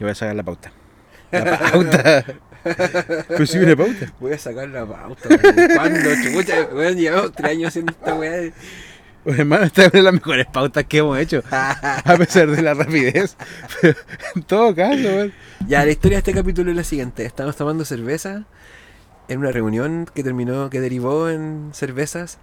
Yo voy a sacar la pauta. La pauta. Pues sí, una pauta. Voy a sacar la pauta. ¿Cuándo? Chucha, weón, llevamos tres años haciendo esta weá. Pues, hermano, esta es una de las mejores pautas que hemos hecho. A pesar de la rapidez. Pero en todo caso, weón. Ya, la historia de este capítulo es la siguiente. Estamos tomando cerveza en una reunión que terminó, que derivó en cervezas.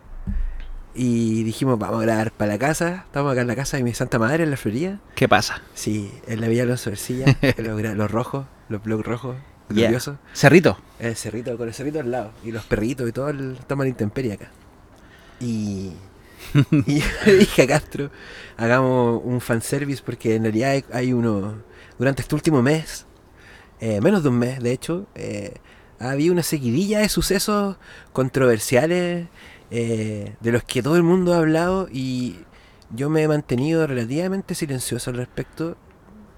Y dijimos, vamos a grabar para la casa. Estamos acá en la casa de mi santa madre, en la Florida. ¿Qué pasa? Sí, en la Villa Alonso Ercilla, los, los rojos, los blogs rojos, Yeah. Cerrito. El cerrito, con el cerrito al lado. Y los perritos y todo, el, estamos a la intemperie acá. Y, y yo le dije a Castro, hagamos un fanservice porque en realidad hay, hay uno, durante este último mes, eh, menos de un mes de hecho, eh, había una seguidilla de sucesos controversiales eh, de los que todo el mundo ha hablado y yo me he mantenido relativamente silencioso al respecto.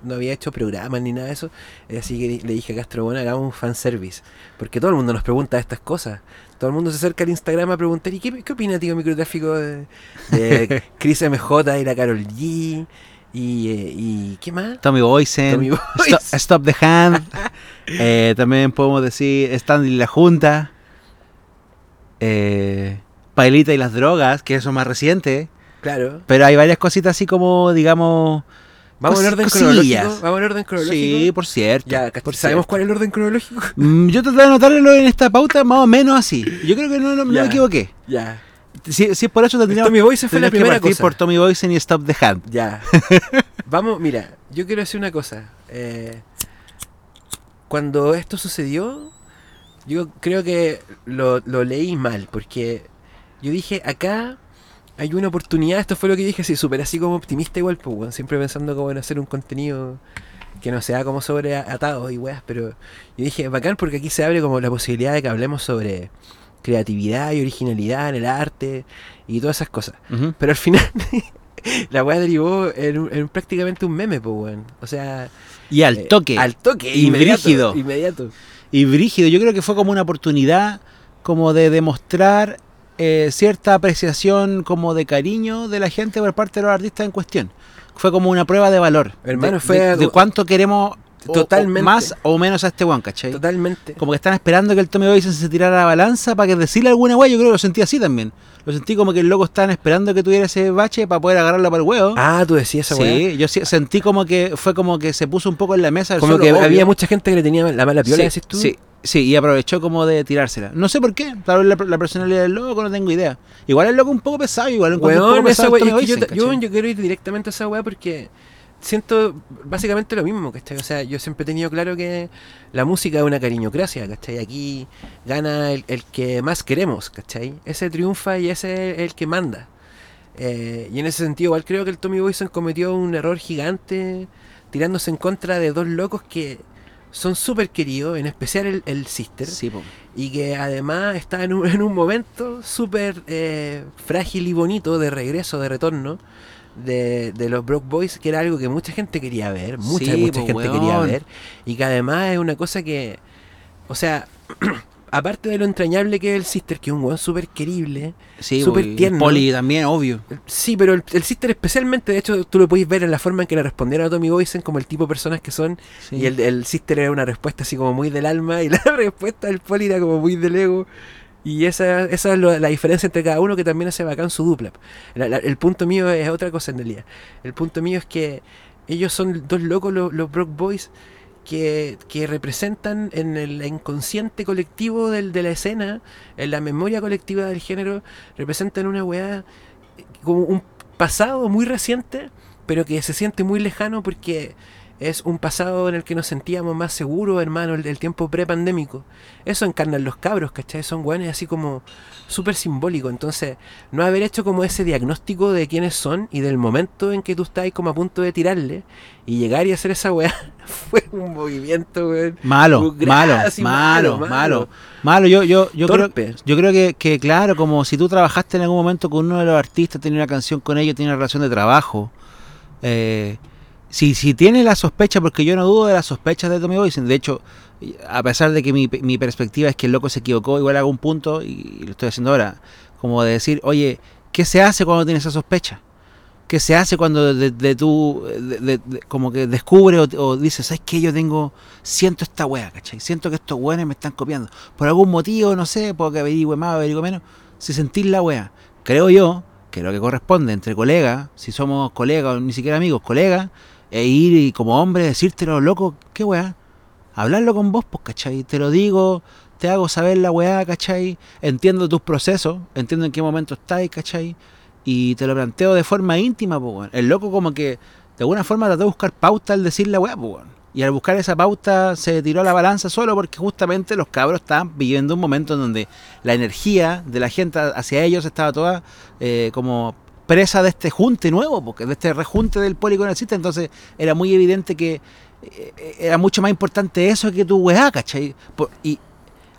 No había hecho programas ni nada de eso. eh, Así que le dije a Castro, bueno, hagamos un fanservice. Porque todo el mundo nos pregunta estas cosas. Todo el mundo se acerca al Instagram a preguntar, ¿y qué, qué opina, tío microtráfico, de, de Chris MJ y la Carol G? Y, eh, y ¿qué más? Tommy Boysen. Tommy Stop, Boysen. Stop the Hand. Eh, también podemos decir Stanley la Junta. Eh, Pailita y las drogas, que eso es más reciente. Claro. Pero hay varias cositas así como, digamos. ¿Vamos en orden cronológico? ¿Vamos en orden cronológico? Sí, por cierto. Ya, por ¿sabemos cierto. cuál es el orden cronológico? Mm, Yo traté de anotarlo en esta pauta más o menos así. Yo creo que no, no- no Ya. me equivoqué. Ya. Si, si es por eso tendríamos, Tommy Boysen fue la que primera partir cosa. por Tommy Boysen y Stop the Hand. Ya. Vamos, mira, yo quiero decir una cosa. Eh, cuando esto sucedió, yo creo que lo, lo leí mal, porque yo dije, acá hay una oportunidad, esto fue lo que dije, así, súper así como optimista igual, pues, weón, siempre pensando como en hacer un contenido que no sea como sobre atados y weas, pero yo dije, bacán porque aquí se abre como la posibilidad de que hablemos sobre creatividad y originalidad en el arte y todas esas cosas. Pero al final la weá derivó en, en prácticamente un meme, pues weón. O sea, Y al eh, toque. al toque, Y inmediato, brígido. Inmediato. y brígido. Yo creo que fue como una oportunidad como de demostrar eh, cierta apreciación como de cariño de la gente por parte de los artistas en cuestión. Fue como una prueba de valor. Hermano, de, fue de cuánto queremos o- o Totalmente. más o menos a este one, ¿cachai? Totalmente. Como que están esperando que el Tommy Boysen se tirara la balanza para que decirle alguna wey. Yo creo que lo sentí así también. Lo sentí como que el loco estaban esperando que tuviera ese bache para poder agarrarlo para el huevo. Ah, tú decías esa sí, yo sentí como que fue como que se puso un poco en la mesa. Como que obvio. había mucha gente que le tenía la mala piola, sí, decís tú. Sí, sí, y aprovechó como de tirársela. No sé por qué, tal vez la, la personalidad del loco, no tengo idea. Igual el loco un poco pesado, igual un Weón, poco esa pesado yo, yo quiero ir directamente a esa weá porque siento básicamente lo mismo, ¿cachai? O sea, yo siempre he tenido claro que la música es una cariñocracia, ¿cachai? Aquí gana el, el que más queremos, ¿cachai? Ese triunfa y ese es el que manda. Eh, y en ese sentido, igual creo que el Tommy Boysen cometió un error gigante tirándose en contra de dos locos que son súper queridos, en especial el, el Sister Sí, y que además está en un, en un momento súper eh, frágil y bonito de regreso, de retorno de, de los Broke Boys, que era algo que mucha gente quería ver, mucha, Sí, mucha po, gente quería ver, y que además es una cosa que, o sea, aparte de lo entrañable que es el Sister, que es un weón súper querible, Sí, Súper po, y tierno. Poli también, obvio. Sí, pero el, el Sister especialmente, de hecho, tú lo podéis ver en la forma en que le respondieron a Tommy Boysen como el tipo de personas que son. Sí. Y el, el Sister era una respuesta así como muy del alma y la respuesta del Poli era como muy del ego. Y esa, esa es la diferencia entre cada uno que también hace bacán su dupla. La- la- el punto mío es otra cosa en realidad. El punto mío es que ellos son dos locos, los, Brock Boys, que, que representan en el inconsciente colectivo del, de la escena, en la memoria colectiva del género, representan una weá como un pasado muy reciente, pero que se siente muy lejano porque es un pasado en el que nos sentíamos más seguros, hermano, el, el tiempo pre-pandémico. Eso encarnan los cabros, ¿cachai? Son weones así como súper simbólicos. Entonces, no haber hecho como ese diagnóstico de quiénes son y del momento en que tú estás como a punto de tirarle y llegar y hacer esa weá fue un movimiento, weón. Malo, malo, malo, malo, malo. Yo, yo, yo creo, yo creo que, que, claro, como si tú trabajaste en algún momento con uno de los artistas, tenías una canción con ellos, tienes una relación de trabajo. eh, si, si tienes la sospecha, porque yo no dudo de las sospechas de Tommy Boysen, de hecho, a pesar de que mi, mi perspectiva es que el loco se equivocó, igual hago un punto, y lo estoy haciendo ahora, como de decir, oye, ¿qué se hace cuando tienes esa sospecha? que se hace cuando de, de tú, de- como que descubre o, o dices, ¿sabes qué? Yo tengo, siento esta wea, ¿cachai? Siento que estos weones me están copiando. Por algún motivo, no sé, porque averigüe más, averigüe menos. Si sentís la wea, creo yo que lo que corresponde entre colegas, si somos colegas o ni siquiera amigos, colegas, e ir y como hombre decírtelo, loco, ¿qué wea? Hablarlo con vos, pues, ¿cachai? Te lo digo, te hago saber la weá, ¿cachai? Entiendo tus procesos, entiendo en qué momento estás, ¿cachai? Y te lo planteo de forma íntima, pues, weón. El loco como que de alguna forma trató de buscar pauta al decir la weá, pues, weón. Y al buscar esa pauta se tiró a la balanza solo porque justamente los cabros estaban viviendo un momento en donde la energía de la gente hacia ellos estaba toda eh, como presa de este junte nuevo, porque de este rejunte del Polygon existe, entonces era muy evidente que eh, era mucho más importante eso que tu weá, ¿cachai? Y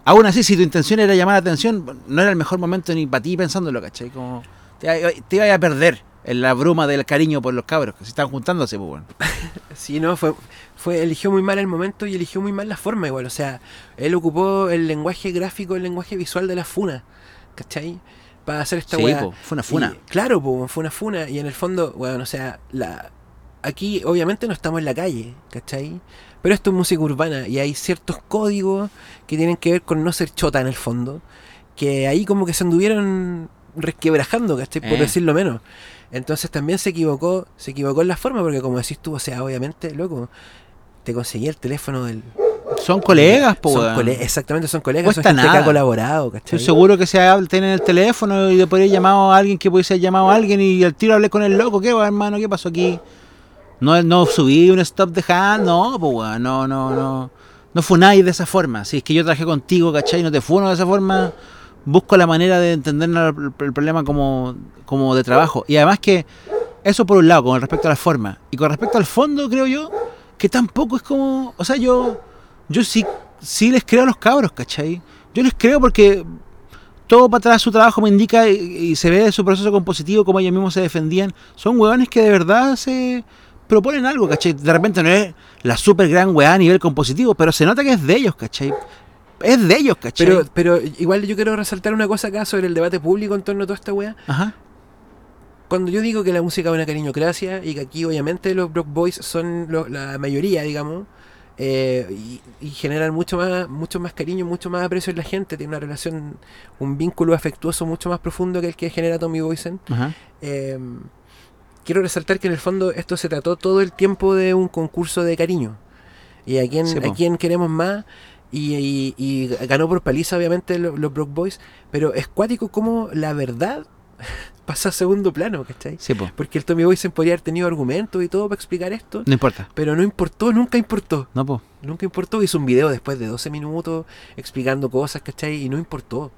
aún así, si tu intención era llamar la atención, no era el mejor momento ni para ti pensándolo, ¿cachai? Como te, te ibas a perder en la bruma del cariño por los cabros que se están juntándose, pues bueno. Sí, no, fue, fue, eligió muy mal el momento y eligió muy mal la forma igual. O sea, él ocupó el lenguaje gráfico, el lenguaje visual de la funa, ¿cachai? Para hacer esta Sí, weá. po, fue una funa. Y, claro, po, fue una funa. Y en el fondo, bueno, o sea, la, aquí obviamente no estamos en la calle, ¿cachai? Pero esto es música urbana y hay ciertos códigos que tienen que ver con no ser chota en el fondo, que ahí como que se anduvieron resquebrajando, ¿cachai? Por Eh. decirlo menos. Entonces también se equivocó, se equivocó en la forma, porque como decís tú, o sea, obviamente, loco, te conseguí el teléfono del... Son colegas, pues Son cole- exactamente, son colegas, Cuesta son gente que nada. ha colaborado, ¿cachai? Estoy seguro que se tienen el teléfono y después haber llamado a alguien que pudiese haber llamado a alguien y al tiro hablé con el loco. ¿Qué hermano? ¿Qué pasó aquí? No, no subí un stop de hand, no, pues no, no, no. No funáis de esa forma. Si es que yo trabajé contigo, ¿cachai? No te funo de esa forma. Busco la manera de entender el, el problema como, como de trabajo. Y además que, eso por un lado, con respecto a la forma. Y con respecto al fondo, creo yo, que tampoco es como. O sea, yo. Yo sí, sí les creo a los cabros, ¿cachai? Yo les creo porque todo para atrás su trabajo me indica y, y se ve su proceso compositivo, como ellos mismos se defendían. Son hueones que de verdad se proponen algo, ¿cachai? De repente no es la super gran weá a nivel compositivo, pero se nota que es de ellos, ¿cachai? Es de ellos, ¿cachai? Pero, pero igual yo quiero resaltar una cosa acá sobre el debate público en torno a toda esta weá. Ajá. Cuando yo digo que la música es una cariñocracia y que aquí obviamente los Brock Boys son lo- la mayoría, digamos, eh, y, y generan mucho más, mucho más cariño, mucho más aprecio en la gente, tiene una relación, un vínculo afectuoso mucho más profundo que el que genera Tommy Boysen. Eh, quiero resaltar que en el fondo esto se trató todo el tiempo de un concurso de cariño. Y a quién, Sí, a quién queremos más. Y, y- y ganó por paliza, obviamente, lo- los, Brock Boys. Pero es cuático como la verdad pasa a segundo plano, ¿cachai? Sí, pues. Porque el Tommy Boysen podría haber tenido argumentos y todo para explicar esto. No importa. Pero no importó, nunca importó. No, pues. Nunca importó. Hizo un video después de 12 minutos explicando cosas, ¿cachai? Y no importó.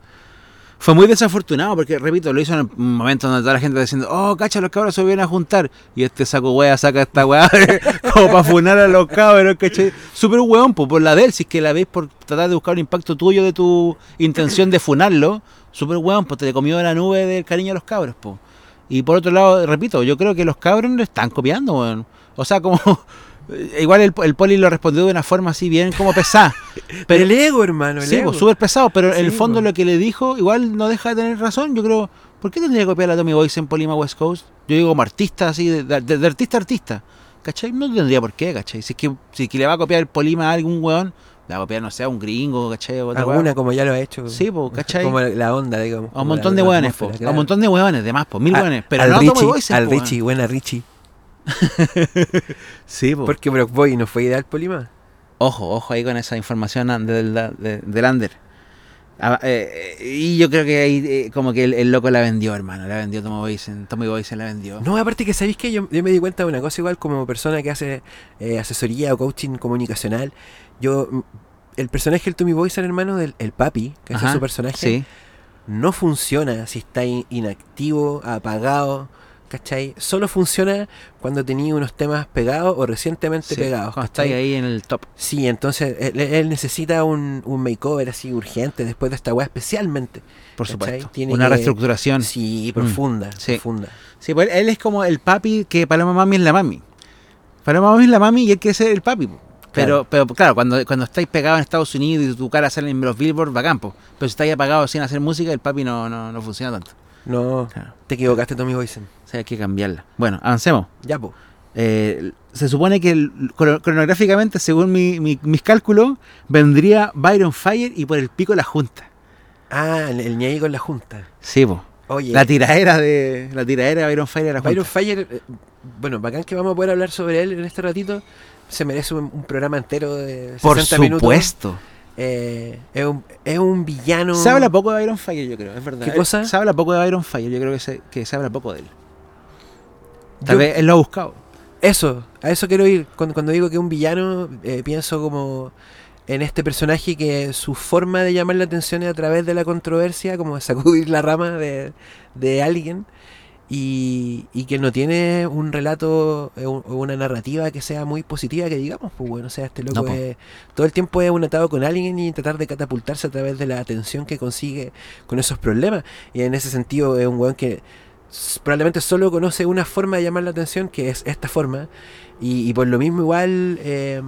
Fue muy desafortunado porque, repito, lo hizo en un momento donde toda la gente está diciendo, oh, cacha, los cabros se vienen a juntar. Y este saco wea saca esta weá como para funar a los cabros, ¿cachai? Súper weón, pues, por la de él, si es que la ves por tratar de buscar un impacto tuyo de tu intención de funarlo, súper weón, pues te le comió la nube del cariño a los cabros, pues. Y por otro lado, repito, yo creo que los cabros lo están copiando, weón. O sea, como... Igual el, el poli lo respondió de una forma así bien como pesada. Pero el ego, hermano, el Sí, ego. pues súper pesado, pero en el fondo pues. lo que le dijo igual no deja de tener razón. Yo creo, ¿por qué tendría que copiar a Tommy Boyce en Polima West Coast? Yo digo como artista, así, de, de- de artista a artista. ¿Cachai? No tendría por qué, ¿cachai? Si es que, si es que le va a copiar el Polima a algún weón, le va a copiar, no sé, a un gringo, ¿cachai? Alguna weá. como ya lo ha hecho. Sí, pues, ¿cachai? Como la, la onda, digamos. A un la- montón de la weones, po. A un montón de weones, de más, pues, mil A- weones. Pero al no Richie, Boyce, al po. Richie, buena Richie. Sí, pues. Porque Brock Boy no fue ideal Polima. Ojo, ojo ahí con esa información del, de- del under. Ah, eh, eh, y yo creo que ahí eh, como que el, el loco la vendió, hermano. La vendió Tommy Boysen. Tommy Boysen la vendió. No, aparte que sabéis que yo, yo me di cuenta de una cosa igual como persona que hace eh, asesoría o coaching comunicacional. Yo, mm, el personaje del Tommy Boysen, hermano, del el papi, que Ajá, es su personaje, Sí. no funciona si está in- inactivo, apagado, ¿cachai? Solo funciona cuando tenía unos temas pegados o recientemente sí, pegados. Cuando ahí en el top. Sí, entonces él, él necesita un, un makeover así urgente después de esta weá especialmente. Por ¿Cachai? supuesto. Tiene Una que- reestructuración. Sí, profunda, sí. profunda. Sí, pues él es como el papi que Paloma Mami es la mami. Paloma Mami es la mami y él quiere ser el papi. Pero, Claro. pero claro, cuando, cuando estáis pegados en Estados Unidos y tu cara sale en los billboards, bacán, po. Pero si estáis apagados sin hacer música, el papi no, no, no funciona tanto. No, Claro. te equivocaste, Tommy Boysen. O sea, hay que cambiarla. Bueno, avancemos. Ya, po. Eh, se supone que el- cronográficamente, según mi- mi- mis cálculos, vendría Byron Fire y por el pico la Junta. Ah, el, el ñaí con la junta. Sí, po. Oye, La tiraera de la tiraera de Byron Fire a la Junta. Byron Fire, eh, bueno, bacán que vamos a poder hablar sobre él en este ratito. Se merece un, un programa entero de 60 por minutos. supuesto. Eh, es, un, es un villano. Se habla poco de Byron Fire, yo creo, es verdad. ¿Qué cosa? Se habla poco de Byron Fire, yo creo que se, que se habla poco de él. Tal Yo- vez él lo ha buscado. Eso, a eso quiero ir. Cuando, cuando digo que es un villano, eh, pienso como en este personaje que su forma de llamar la atención es a través de la controversia, como de sacudir la rama de, de alguien, y, y que no tiene un relato eh, o una narrativa que sea muy positiva, que digamos, pues bueno, o sea, este loco No, es- todo el tiempo es un atado con alguien y tratar de catapultarse a través de la atención que consigue con esos problemas. Y en ese sentido es un weón que probablemente solo conoce una forma de llamar la atención, que es esta forma, y, y por lo mismo igual eh,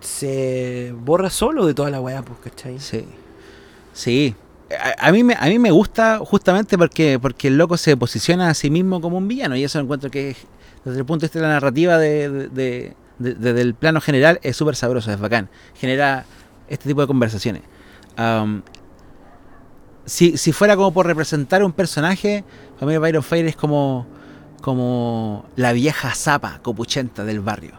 se borra solo de toda la weá, pues, ¿cachai? Sí. Sí. A, mí me, a mí me gusta justamente porque, porque el loco se posiciona a sí mismo como un villano y eso encuentro que es, desde el punto de vista de la narrativa de, de- de- de- desde el plano general es súper sabroso, es bacán. Genera este tipo de conversaciones. Am, si, si fuera como por representar un personaje, para Byron Fire es como, como la vieja zapa copuchenta del barrio.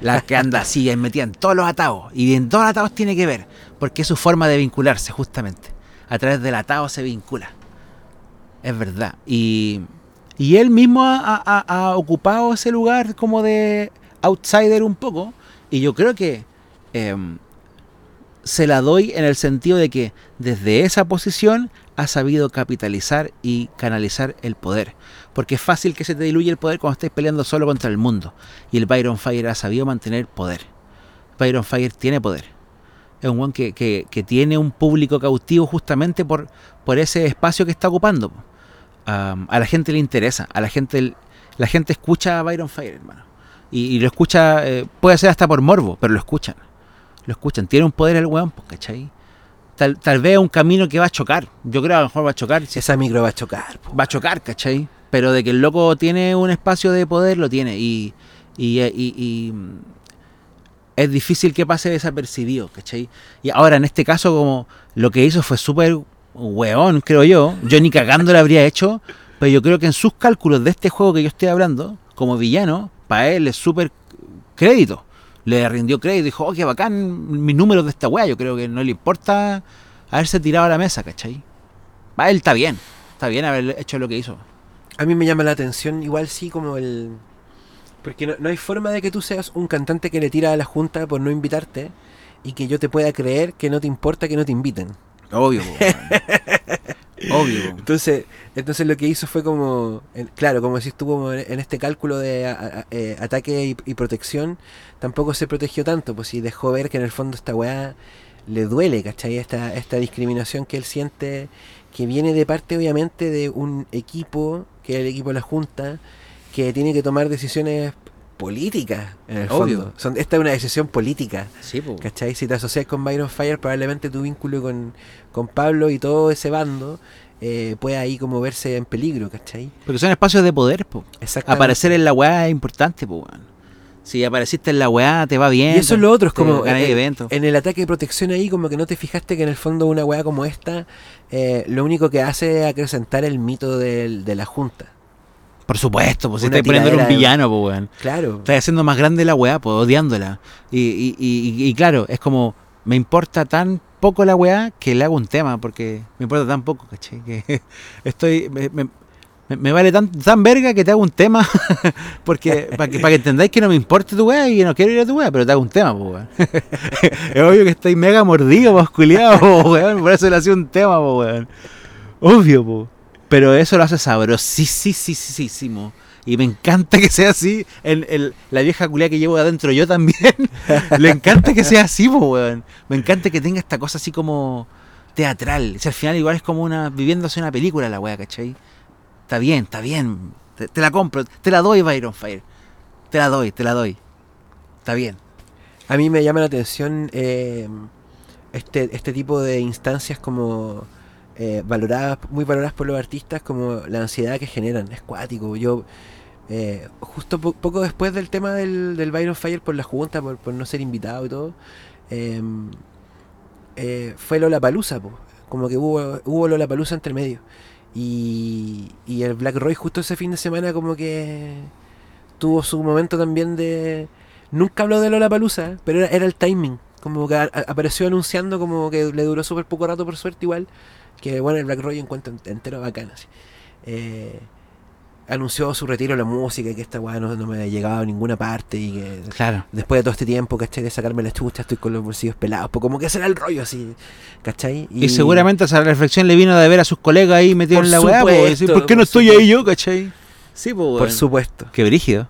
La que anda así, metida en todos los atados. Y en todos los atados tiene que ver. Porque es su forma de vincularse, justamente. A través del atado se vincula. Es verdad. Y, y él mismo ha, ocupado ese lugar como de outsider un poco. Y yo creo que em, se la doy en el sentido de que desde esa posición ha sabido capitalizar y canalizar el poder. Porque es fácil que se te diluya el poder cuando estés peleando solo contra el mundo. Y el Byron Fire ha sabido mantener poder. Byron Fire tiene poder. Es un one que, que- que tiene un público cautivo justamente por, por ese espacio que está ocupando. A la gente le interesa. A la gente, la gente escucha a Byron Fire, hermano. Y, y lo escucha, eh, puede ser hasta por morbo, pero lo escuchan. Lo escuchan. Tiene un poder el weón, ¿cachai? Tal, tal vez un camino que va a chocar. Yo creo que a lo mejor va a chocar. si Esa micro va a chocar, po. va a chocar, ¿cachai? Pero de que el loco tiene un espacio de poder, lo tiene. Y, y, mm, es difícil que pase desapercibido, ¿cachai? Y ahora, en este caso, como lo que hizo fue súper weón, creo yo. Yo ni cagando lo habría hecho. Pero yo creo que en sus cálculos de este juego que yo estoy hablando, como villano, para él es súper crédito. Le rindió crédito, dijo, oh, qué bacán mis números de esta weá. Yo creo que no le importa haberse tirado a la mesa, ¿cachai? Para él está bien. Está bien haber hecho lo que hizo. A mí me llama la atención, igual sí, como el. Porque no, no hay forma de que tú seas un cantante que le tira a la junta por no invitarte y que yo te pueda creer que no te importa que no te inviten. Obvio. Obvio. Entonces, entonces lo que hizo fue como, claro, como si estuvo en en este cálculo de a- a- eh, ataque y, y protección, tampoco se protegió tanto, pues si dejó ver que en el fondo esta weá le duele, ¿cachai? Esta, esta discriminación que él siente, que viene de parte obviamente de un equipo, que es el equipo de la Junta, que tiene que tomar decisiones políticas, en el Obvio. fondo. Son, esta es una decisión política. Sí, po. ¿Cachai? Si te asocias con Byron Fire, probablemente tu vínculo con, con Pablo y todo ese bando eh, pueda ahí como verse en peligro, ¿cachai? Porque son espacios de poder, po. Aparecer en la weá es importante, po. Si apareciste en la weá, te va bien. Y eso es lo otro, es como eh, eventos. en el ataque de protección ahí, como que no te fijaste que en el fondo una weá como esta, eh, lo único que hace es acrecentar el mito del- de la Junta. Por supuesto, pues si estás poniéndole un villano, po, weón. Claro. Estás haciendo más grande la weá, pues odiándola. Y, y, y, y claro, es como, me importa tan poco la weá que le hago un tema, porque me importa tan poco, ¿cachai? Que estoy, me, me- me- vale tan, tan verga que te hago un tema, porque para que, para que entendáis que no me importa tu weá y que no quiero ir a tu weá, pero te hago un tema, pues weón. es obvio que estoy mega mordido, pues culiado, po, weón, por eso le hacía un tema, pues weón. Obvio, po. Pero eso lo hace sabrosísimo. Y me encanta que sea así. En, el- la vieja culia que llevo de adentro yo también. Le encanta que sea así, po, weón. Me encanta que tenga esta cosa así como teatral. O sea, al final igual es como una viviéndose una película la weá, ¿cachai? Está bien, está bien. Te, te la compro. Te la doy, Byron Fire. Te la doy, te la doy. Está bien. A mí me llama la atención eh, este, este tipo de instancias como eh, valoradas, muy valoradas por los artistas como la ansiedad que generan. Es cuático. Yo, eh, justo po- poco después del tema del, del Byron Fire por la junta, por, por no ser invitado y todo, eh, eh, fue Lola Palusa, como que hubo, hubo Lola Palusa entre medio. Y, y el Black Roy justo ese fin de semana como que tuvo su momento también de... Nunca habló de Lola Palusa, pero era, era el timing. Como que apareció anunciando como que le duró súper poco rato por suerte igual. Que bueno, el Black Roy encuentro ent- entero bacán así. Eh, anunció su retiro de la música y que esta weá no, no me llegaba a ninguna parte y que Claro. después de todo este tiempo, ¿cachai? De sacarme la chucha, estoy con los bolsillos pelados. Pues como que será el rollo así, ¿cachai? Y, seguramente esa reflexión le vino de ver a sus colegas ahí metidos en la weá, decir, ¿por qué no por estoy supuesto. ahí yo, cachai? Sí, pues, Por supuesto. Qué brígido.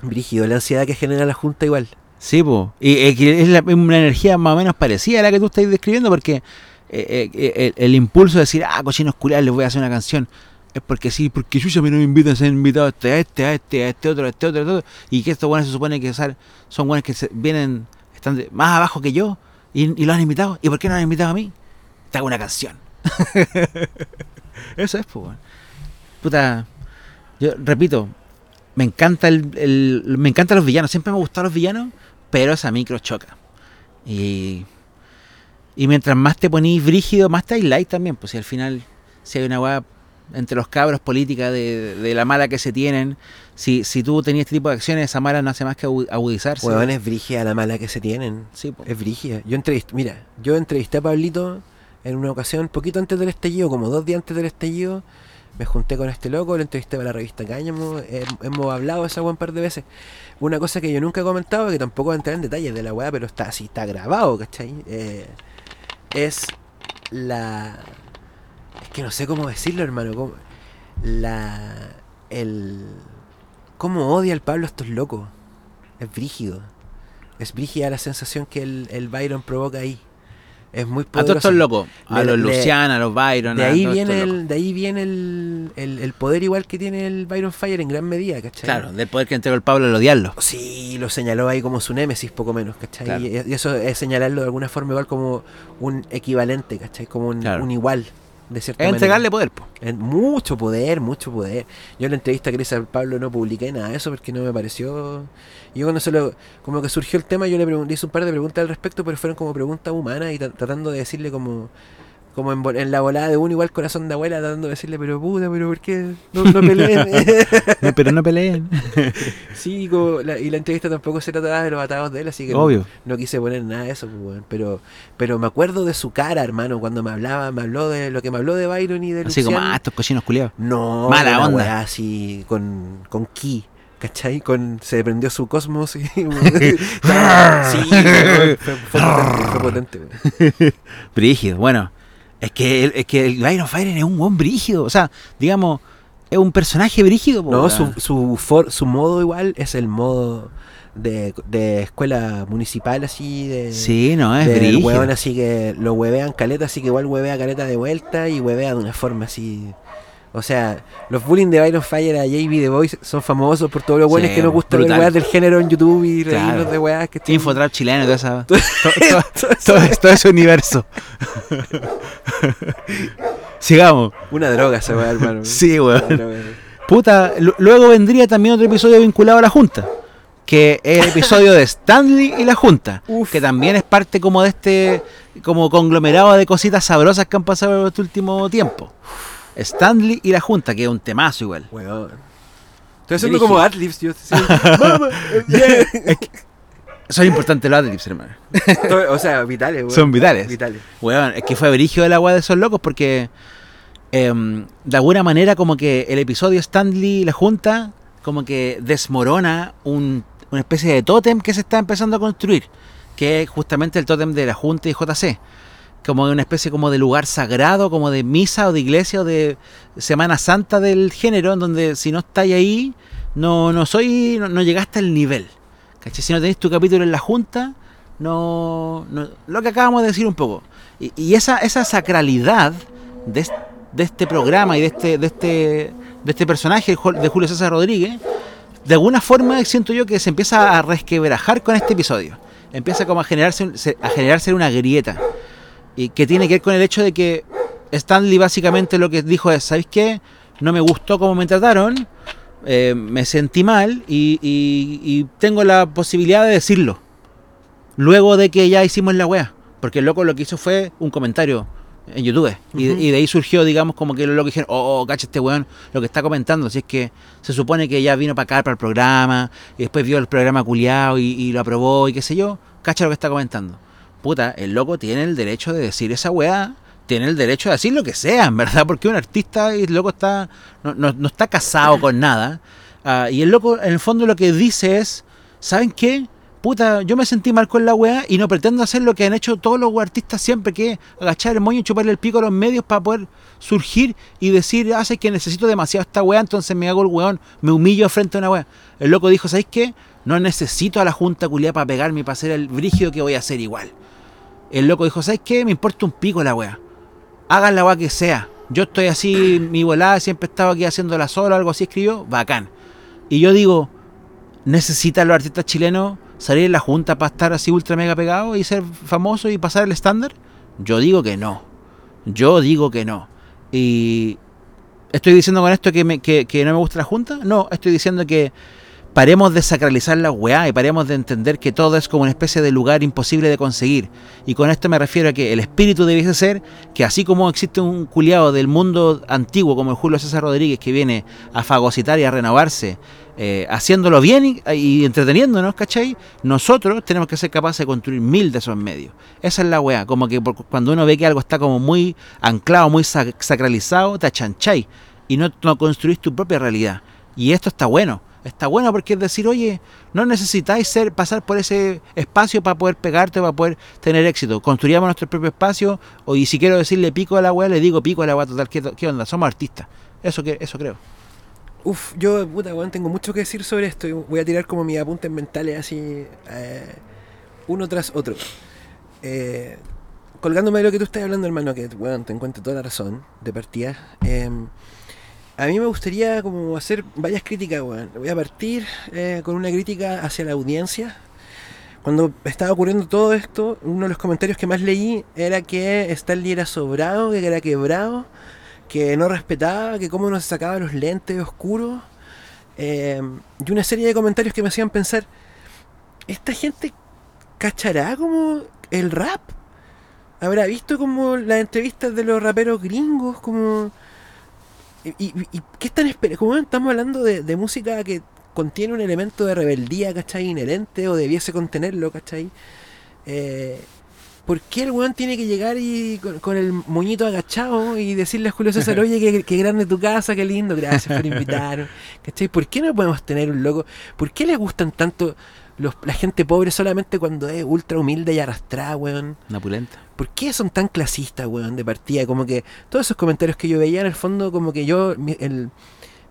Brígido, la ansiedad que genera la Junta igual. Sí, pues. Y eh, es la- una energía más o menos parecida a la que tú estás describiendo, porque eh, eh, el, el impulso de decir, ah, cochinos culiados, les voy a hacer una canción, es porque sí, porque yo a mí no me a ser invitado a este, a este, a este, a este otro, a este otro, a este otro, y que estos buenos se supone que sal- son buenos que se- vienen, están más abajo que yo, y, y los han invitado, ¿y por qué no han invitado a mí? Te hago una canción. Eso es, pues. Puta, yo repito, me encanta el, el- me encantan los villanos, siempre me han gustado los villanos, pero esa micro choca. Y, y mientras más te ponís brígido, más te light también, pues si al final, si hay una weá entre los cabros política de, de la mala que se tienen, si, si tú tenías este tipo de acciones, esa mala no hace más que agu- agudizarse. Weón, es brígida la mala que se tienen. Sí, po. Es brígida. Yo entrevisté, mira, yo entrevisté a Pablito en una ocasión, poquito antes del estallido, como dos días antes del estallido. Me junté con este loco, lo entrevisté para la revista Cáñamo. hemos hablado de esa weá un par de veces. Una cosa que yo nunca he comentado, que tampoco voy a entrar en detalles de la weá, pero está así, está grabado, ¿cachai? Eh, es la. Es que no sé cómo decirlo, hermano. cómo- la. El. ¿Cómo odia el Pablo a estos locos? Es brígido. Es brígida la sensación que el, el Byron provoca ahí. Es muy A todos poderoso. estos locos, a los le- Luciana, a los Byron, De ahí viene, el, de ahí viene el, el, el poder igual que tiene el Byron Fire en gran medida, ¿cachai? Claro, del poder que entregó el Pablo al odiarlo. Sí, lo señaló ahí como su némesis, poco menos, ¿cachai? Claro. Y, y eso es señalarlo de alguna forma igual como un equivalente, ¿cachai? Como un, Claro. un igual, de cierta Es manera. entregarle poder, po. Mucho poder, mucho poder. Yo en la entrevista que le hice al Pablo no publiqué nada de eso porque no me pareció. Yo cuando se lo, como que surgió el tema, yo le pregunté, hice un par de preguntas al respecto, pero fueron como preguntas humanas y tra- tratando de decirle como. Como en, en la volada de uno, igual corazón de abuela, tratando de decirle, pero puta, pero ¿por qué? No, no peleen. No, pero no peleen. sí, como la- y la entrevista tampoco se trataba de los atados de él, así que no- Obvio. no quise poner nada de eso, pues, pero, pero me acuerdo de su cara, hermano, cuando me hablaba, me habló de lo que me habló de Byron y de Así como, Luciano. ah, estos cochinos culiados. No, Mala onda. así con, con ki, ¿cachai? Con, se prendió su cosmos y... sí, fue, fue potente, fue potente. Brígido, bueno. Es que, el, es que el Byron Fire es un buen brígido. O sea, digamos, es un personaje brígido. No, su, su, for- su modo igual es el modo de, de escuela municipal así, de... Sí, no, es brígido. hueón así que lo huevean caleta, así que igual huevea caleta de vuelta y huevea de una forma así. O sea, los bullying de Byron Fire a JB The Voice son famosos por todos los buenos Sí, que nos gusta ver weas del género en YouTube y reírnos Claro. de weas que están- Infotrap chileno y toda esa. Todo- todo, todo todo- ese universo. Sigamos. Una droga esa wea, hermano. Sí, weón. Puta, lu- luego vendría también otro episodio vinculado a la Junta. Que es el episodio de Stanley y la Junta. Uf. Que también es parte como de este como conglomerado de cositas sabrosas que han pasado en este último tiempo. Stanley y la Junta, que es un temazo igual. Weón. Estoy haciendo como adlibs, yo. sí. Vamos, yeah. Son importantes los adlibs, hermano. O sea, vitales, weón. Son vitales. Vitales. Weón, es que fue brígido el agua de esos locos porque em, de alguna manera como que el episodio Stanley y la Junta como que desmorona un- una especie de tótem que se está empezando a construir, que es justamente el tótem de la Junta y JC. Como una especie como de lugar sagrado, como de misa o de iglesia o de Semana Santa del género, en donde si no estáis ahí, no, no soy, no, no llegaste al nivel. ¿Cachai? Si no tenéis tu capítulo en la Junta, no, no- lo que acabamos de decir un poco. Y, esa, esa sacralidad de, de este programa y de este, de este, de este personaje de Julio César Rodríguez, de alguna forma siento yo que se empieza a resquebrajar con este episodio. Empieza como a generarse, a generarse una grieta. Y que tiene que ver con el hecho de que Stanley básicamente lo que dijo es, ¿sabéis qué? No me gustó cómo me trataron, eh, me sentí mal y, y- y tengo la posibilidad de decirlo. Luego de que ya hicimos la wea. Porque el loco lo que hizo fue un comentario en YouTube. y, Ujú. y de ahí surgió, digamos, como que los locos dijeron, oh, oh, cacha este weón, lo que está comentando. Si es que se supone que ya vino para acá, para el programa, y después vio el programa culiado y, y lo aprobó y qué sé yo. Cacha lo que está comentando. Puta, el loco tiene el derecho de decir esa weá. Tiene el derecho de decir lo que sea, en verdad, porque un artista y el loco está no, no- no está casado con nada. Ah, y el loco, en el fondo, lo que dice es: ¿Saben qué? Puta, yo me sentí mal con la weá y no pretendo hacer lo que han hecho todos los artistas siempre, que agachar el moño y chuparle el pico a los medios para poder surgir y decir, hace que necesito demasiado esta weá, entonces me hago el weón, me humillo frente a una weá. El loco dijo, ¿sabéis qué? No necesito a la junta culiada para pegarme y para hacer el brígido que voy a hacer igual. El loco dijo, ¿sabes qué? Me importa un pico la weá. Hagan la weá que sea. Yo estoy así, mi volada, siempre estaba aquí haciéndola solo, algo así escribió, bacán. Y yo digo, ¿necesitan los artistas chilenos salir en la junta para estar así ultra mega pegados y ser famosos y pasar el estándar? Yo digo que no. Yo digo que no. Y estoy diciendo con esto que, me- que, que no me gusta la junta. No, estoy diciendo que paremos de sacralizar la weá y paremos de entender que todo es como una especie de lugar imposible de conseguir. Y con esto me refiero a que el espíritu debiese ser que así como existe un culiado del mundo antiguo como el Julio César Rodríguez que viene a fagocitar y a renovarse, eh, haciéndolo bien y, entreteniéndonos, ¿cachai? Nosotros tenemos que ser capaces de construir mil de esos medios. Esa es la weá, como que cuando uno ve que algo está como muy anclado, muy sac- sacralizado, te achancháis y no, no construís tu propia realidad. Y esto está bueno. Está bueno porque es decir, oye, no necesitáis pasar por ese espacio para poder pegarte, para poder tener éxito. Construyamos nuestro propio espacio, o y si quiero decirle pico a la weá, le digo pico a la weá total. ¿Qué, onda? Somos artistas. Eso eso creo. Uf, yo, puta, weón, tengo mucho que decir sobre esto. Voy a tirar como mis apuntes mentales así, eh, uno tras otro. Eh, colgándome de lo que tú estás hablando, hermano, que, weón, te encuentro toda la razón de partida. eh, a mí me gustaría como hacer varias críticas, weón. Voy a partir eh, con una crítica hacia la audiencia. Cuando estaba ocurriendo todo esto, uno de los comentarios que más leí era que Stanley era sobrado, que era quebrado, que no respetaba, que cómo no se sacaba los lentes oscuros. eh, y una serie de comentarios que me hacían pensar, ¿esta gente cachará como el rap? ¿Habrá visto como las entrevistas de los raperos gringos? Como... ¿Y, y- y qué están esperando? Como estamos hablando de, de música que contiene un elemento de rebeldía, ¿cachai? Inherente o debiese contenerlo, ¿cachai? Eh, ¿Por qué el weón tiene que llegar y con, con el moñito agachado y decirle a Julio César, oye, qué, qué grande tu casa, qué lindo, gracias por invitarnos? ¿Cachai? ¿Por qué no podemos tener un loco? ¿Por qué les gustan tanto los, la gente pobre solamente cuando es ultra humilde y arrastrada, weón? Una pulenta. ¿Por qué son tan clasistas, weón, de partida? Como que todos esos comentarios que yo veía en el fondo, como que yo, mi, el,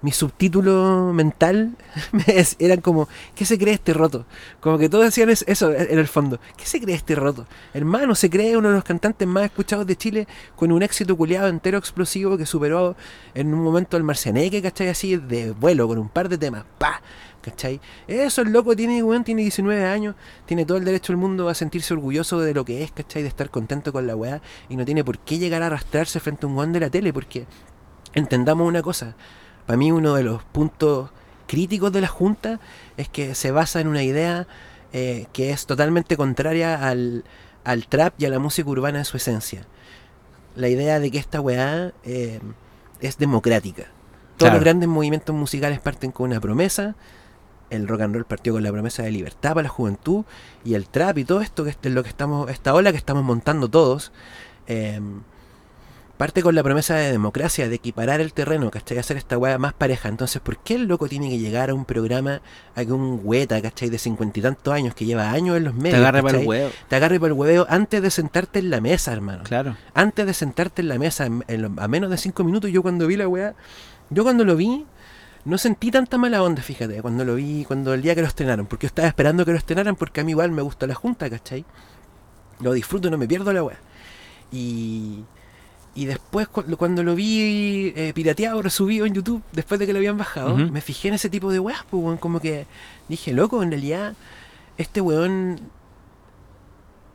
mi subtítulo mental eran como, ¿qué se cree este roto? Como que todos decían es- eso en el fondo. ¿Qué se cree este roto? Hermano, se cree uno de los cantantes más escuchados de Chile con un éxito culiado entero explosivo que superó en un momento al Marcianeque, ¿cachai? Así de vuelo, con un par de temas. ¡Pa! ¿Cachai? Eso, el loco tiene, weón, tiene 19 años, tiene todo el derecho del mundo a sentirse orgulloso de lo que es, ¿cachai? De estar contento con la weá y no tiene por qué llegar a arrastrarse frente a un weón de la tele, porque entendamos una cosa, para mí uno de los puntos críticos de la Junta es que se basa en una idea eh, que es totalmente contraria al, al trap y a la música urbana en su esencia. La idea de que esta weá eh, es democrática. Todos Claro. los grandes movimientos musicales parten con una promesa. El rock and roll partió con la promesa de libertad para la juventud y el trap y todo esto que es lo que estamos, esta ola que estamos montando todos, eh, parte con la promesa de democracia, de equiparar el terreno, ¿cachai? Hacer esta weá más pareja. Entonces, ¿por qué el loco tiene que llegar a un programa a que un hueta, ¿cachai? De cincuenta y tantos años, que lleva años en los medios, Te agarra para el huevo. te agarre por el hueveo antes de sentarte en la mesa, hermano. Claro. Antes de sentarte en la mesa, en- a menos de cinco minutos, yo cuando vi la weá, yo cuando lo vi, no sentí tanta mala onda, fíjate, cuando lo vi, cuando el día que lo estrenaron, porque yo estaba esperando que lo estrenaran porque a mí igual me gusta la junta, ¿cachai? Lo disfruto, no me pierdo la weá. Y, y después cu- cuando lo vi eh, pirateado, resubido en YouTube, después de que lo habían bajado, me fijé en ese tipo de weas, pues, weón, como que dije, loco, en realidad, este weón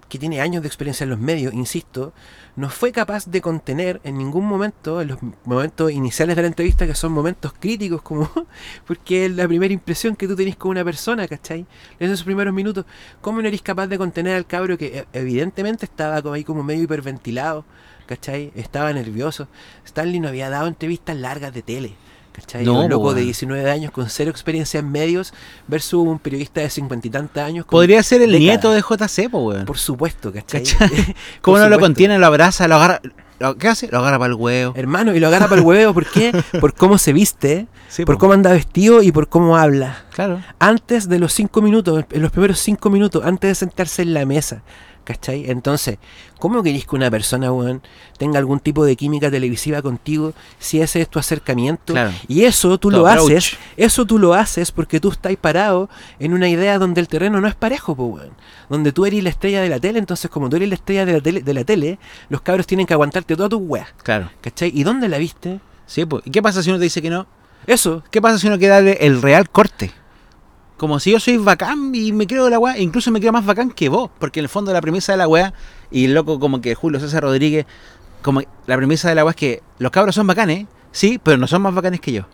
que tiene años de experiencia en los medios, insisto, no fue capaz de contener en ningún momento, en los momentos iniciales de la entrevista, que son momentos críticos, como porque es la primera impresión que tú tenés con una persona, ¿cachai? En esos primeros minutos, ¿cómo no eres capaz de contener al cabro que eh, evidentemente estaba como ahí como medio hiperventilado, ¿cachai? Estaba nervioso. Stanley no había dado entrevistas largas de tele. ¿Cachai? No, un loco de weón. 19 años con cero experiencia en medios versus un periodista de 50 y tantos años. con Podría ser el décadas. nieto de JC, po, weón. Por supuesto, ¿cachai? ¿Cómo no lo contiene, lo abraza, lo agarra? lo- ¿Qué hace? Lo agarra para el huevo. Hermano, y lo agarra para el huevo, ¿por qué? Por cómo se viste, Sí, por po. cómo anda vestido y por cómo habla. Claro. Antes de los cinco minutos, en los primeros cinco minutos, antes de sentarse en la mesa. ¿Cachai? Entonces, ¿cómo querés que una persona, weón, tenga algún tipo de química televisiva contigo si ese es tu acercamiento? Claro. Y eso tú lo approach. haces, eso tú lo haces porque tú estás parado en una idea donde el terreno no es parejo, po, weón. Donde tú eres la estrella de la tele, entonces como tú eres la estrella de la tele, de la tele los cabros tienen que aguantarte toda tu weá. Claro. ¿Cachai? ¿Y dónde la viste? Sí, pues. ¿Y qué pasa si uno te dice que no? Eso. ¿Qué pasa si uno darle el real corte? Como si yo soy bacán y me creo la weá, incluso me creo más bacán que vos, porque en el fondo la premisa de la weá, y el loco como que Julio César Rodríguez, como la premisa de la weá es que los cabros son bacanes, sí, pero no son más bacanes que yo.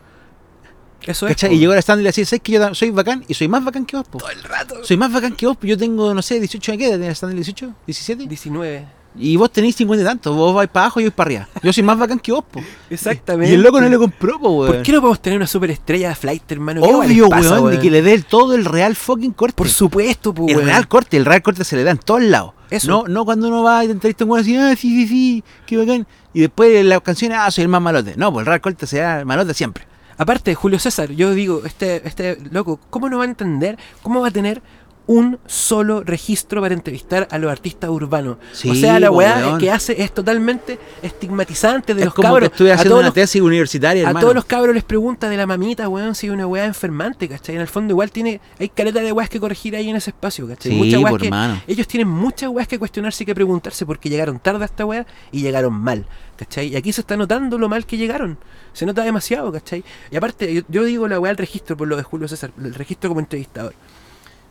Eso es. Y llegó al stand y le decía, ¿sabes que yo soy bacán y soy más bacán que vos? po? todo el rato. Soy más bacán que vos, yo tengo, no sé, 18 años, ¿qué edad el stand 18? ¿17? 19. Y vos tenés 50 y tanto, vos vais para abajo y yo voy para arriba. Yo soy más bacán que vos, po. Exactamente. Y el loco no le compró, po, weón. ¿Por qué no podemos tener una superestrella de flight, hermano? ¿Qué Obvio, pasa, weón, de que le dé el- todo el real fucking corte. Por supuesto, pues, el weón. real corte, el real corte se le da en todos lados. Eso. No, no cuando uno va y te entrevista un weón así, ah, sí, sí, sí, qué bacán. Y después las canciones, ah, soy el más malote. No, pues el real corte se da malote siempre. Aparte, Julio César, yo digo, este, este loco, ¿cómo no va a entender? ¿Cómo va a tener un solo registro para entrevistar a los artistas urbanos? Sí, o sea, la weá que hace es totalmente estigmatizante de es los como cabros. que estuve a haciendo todos una los tesis universitaria, A hermano. todos los cabros les pregunta de la mamita, weón, si es una weá enfermante, ¿cachai? En el fondo igual tiene, hay caleta de weas que corregir ahí en ese espacio, ¿cachai? Sí, Muchas weas que- hermano. ellos tienen muchas weas que cuestionarse y que preguntarse porque llegaron tarde a esta wea y llegaron mal, ¿cachai? Y aquí se está notando lo mal que llegaron. Se nota demasiado, ¿cachai? Y aparte, yo, yo digo la weá del registro por lo de Julio César, el registro como entrevistador.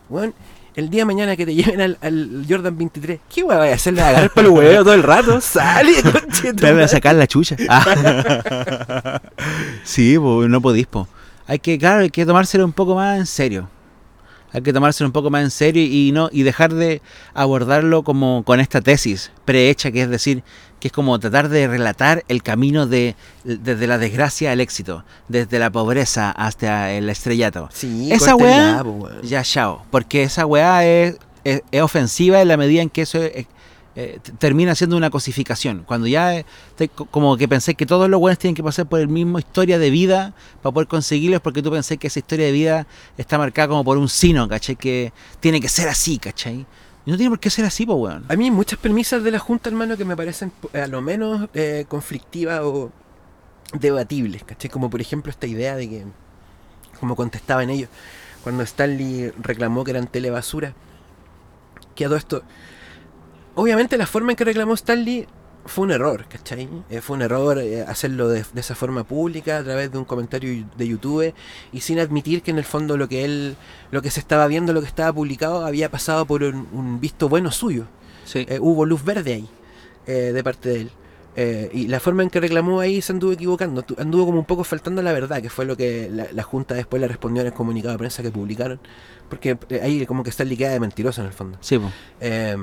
Weón, el día de mañana que te lleven al, al Jordan 23, ¿qué weá vas a hacer? ¿Le vas a agarrar para el huevo todo el rato? Sale, conche Te van a sacar la chucha. Ah. sí, no podís, po. Hay que, claro, hay que tomárselo un poco más en serio. Hay que tomárselo un poco más en serio y no y dejar de abordarlo como con esta tesis prehecha, que es decir, que es como tratar de relatar el camino de desde la desgracia al éxito, desde la pobreza hasta el estrellato. Sí, Esa weá. Ya, chao. Porque esa weá es, es, es ofensiva en la medida en que eso es- eh, t- termina siendo una cosificación. Cuando ya eh, te- como que pensé que todos los weones tienen que pasar por el mismo historia de vida para poder conseguirlos, porque tú pensé que esa historia de vida está marcada como por un sino, ¿cachai? Que tiene que ser así, ¿cachai? Y no tiene por qué ser así, pues weón. A mí muchas premisas de la Junta, hermano, que me parecen eh, a lo menos eh, conflictivas o debatibles, ¿cachai? Como por ejemplo esta idea de que, como contestaban ellos, cuando Stanley reclamó que eran telebasura, que a todo esto... Obviamente la forma en que reclamó Stanley fue un error, ¿cachai? Eh, fue un error eh, hacerlo de, de esa forma pública, a través de un comentario de YouTube, y sin admitir que en el fondo lo que él, lo que se estaba viendo, lo que estaba publicado, había pasado por un, un visto bueno suyo. Sí. Eh, hubo luz verde ahí, eh, de parte de él. Eh, y la forma en que reclamó ahí se anduvo equivocando, anduvo como un poco faltando a la verdad, que fue lo que la, la Junta después le respondió en el comunicado de prensa que publicaron. Porque ahí como que está queda de mentiroso en el fondo. Sí. Eh,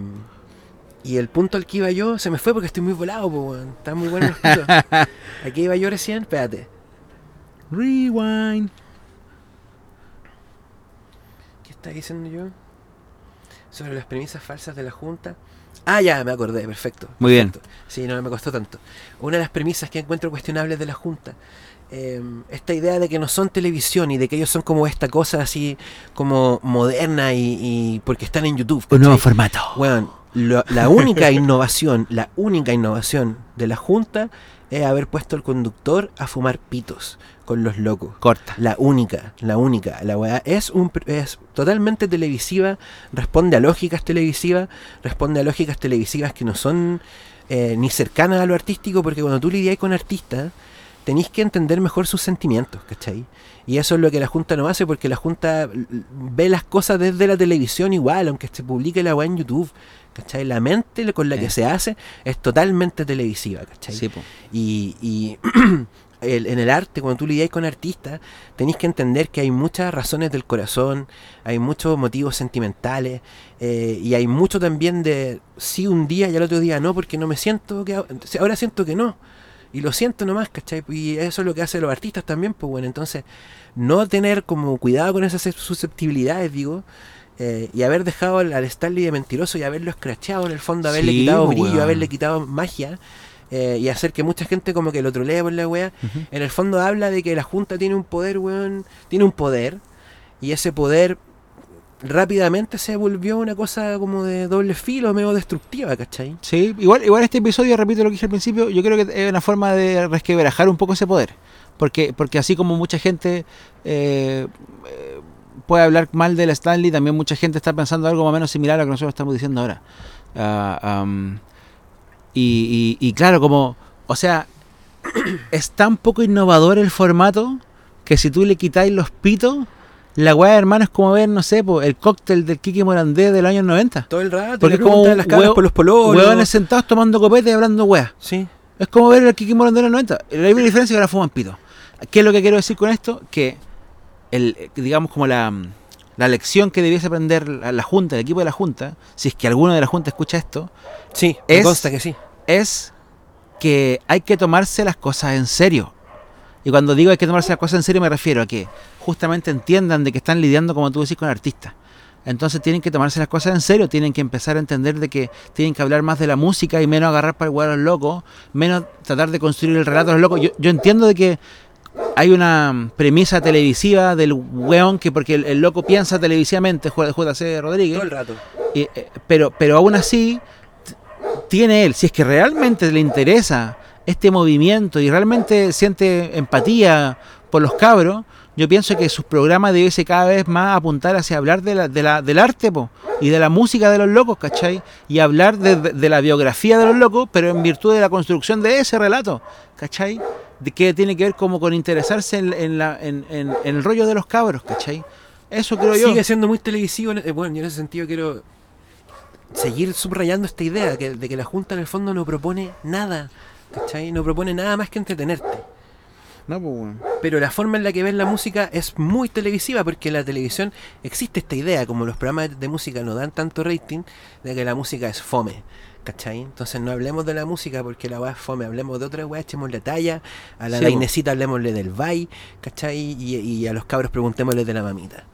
y el punto al que iba yo se me fue porque estoy muy volado, po, weón. Está muy bueno punto. Aquí iba yo recién, espérate. Rewind. ¿Qué está diciendo yo? Sobre las premisas falsas de la Junta. Ah, ya, me acordé, perfecto. Muy bien. Sí, no me costó tanto. Una de las premisas que encuentro cuestionables de la Junta. eh, esta idea de que no son televisión y de que ellos son como esta cosa así como moderna y, y porque están en YouTube. Un nuevo formato. Weón, lo- la única innovación, la única innovación de la Junta es haber puesto al conductor a fumar pitos con los locos. Corta. La única, la única. La weá es, un, es totalmente televisiva, responde a lógicas televisivas, responde a lógicas televisivas que no son eh, ni cercanas a lo artístico, porque cuando tú lidias con artistas, tenéis que entender mejor sus sentimientos, ¿cachai? Y eso es lo que la Junta no hace, porque la Junta ve las cosas desde la televisión igual, aunque se publique la weá en YouTube, ¿cachai? La mente con la que Eh. se hace es totalmente televisiva, ¿cachai? Sí. Y, y el- en el arte, cuando tú lidias con artistas, tenéis que entender que hay muchas razones del corazón, hay muchos motivos sentimentales, eh, y hay mucho también de sí un día y al otro día no, porque no me siento que... Ahora siento que no. Y lo siento nomás, ¿cachai? Y eso es lo que hacen los artistas también, pues bueno, entonces no tener como cuidado con esas susceptibilidades, digo, eh, y haber dejado al, al Stanley de mentiroso y haberlo escrachado en el fondo, haberle Sí, quitado po, brillo, weón. haberle quitado magia, eh, y hacer que mucha gente como que lo trolea por la Ujú. en el fondo habla de que la Junta tiene un poder, weón, tiene un poder, y ese poder rápidamente se volvió una cosa como de doble filo, medio destructiva, ¿cachai? Sí, igual, igual este episodio, repito lo que dije al principio, yo creo que es una forma de resquebrajar un poco ese poder. Porque, porque así como mucha gente eh, puede hablar mal del Stanley, también mucha gente está pensando algo más o menos similar a lo que nosotros estamos diciendo ahora. Ah, y, y- y claro, como, o sea, es tan poco innovador el formato que si tú le quitáis los pitos, la weá, hermano, es como ver, no sé, po, el cóctel del Kiki Morandé del año 90. Todo el rato, Porque le es como las huevo- por los pololos. Hueones sentados tomando copete y hablando weá. Sí. Es como ver el Kiki Morandé de los 90. La única diferencia es que ahora fuman pito. ¿Qué es lo que quiero decir con esto? Que, el, digamos, como la, la lección que debiese aprender la, la Junta, el equipo de la Junta, si es que alguno de la Junta escucha esto, Sí, me Es- consta que sí. es que hay que tomarse las cosas en serio. Y cuando digo hay que tomarse las cosas en serio me refiero a que justamente entiendan de que están lidiando, como tú decís, con artistas. Entonces tienen que tomarse las cosas en serio, tienen que empezar a entender de que tienen que hablar más de la música y menos agarrar para el a los locos, menos tratar de construir el relato a los locos. Yo, yo entiendo de que hay una premisa televisiva del weón que porque el, el loco piensa televisivamente, JC Rodríguez, Todo el rato. y, eh, pero, pero aún así, tiene él, si es que realmente le interesa este movimiento y realmente siente empatía por los cabros, yo pienso que sus programas debiese cada vez más apuntar hacia hablar de la, de la- del arte po, y de la música de los locos, ¿cachai? Y hablar de, de- de la biografía de los locos, pero en virtud de la construcción de ese relato, ¿cachai? Que tiene que ver como con interesarse en, la, en, el rollo de los cabros, ¿cachai? Eso creo yo. Sigue siendo muy televisivo. eh, Bueno, yo en ese sentido quiero seguir subrayando esta idea de que la Junta en el fondo no propone nada. ¿Cachai? No propone nada más que entretenerte. No, pues, bueno. Pero la forma en la que ves la música es muy televisiva porque en la televisión existe esta idea, como los programas de música no dan tanto rating, de que la música es fome. ¿Cachai? Entonces no hablemos de la música porque la weá es fome, hablemos de otra weá, echémosle talla, a la Sí, po. Dainecita hablemosle del bye, ¿cachai? Y, y a los cabros preguntémosle de la mamita.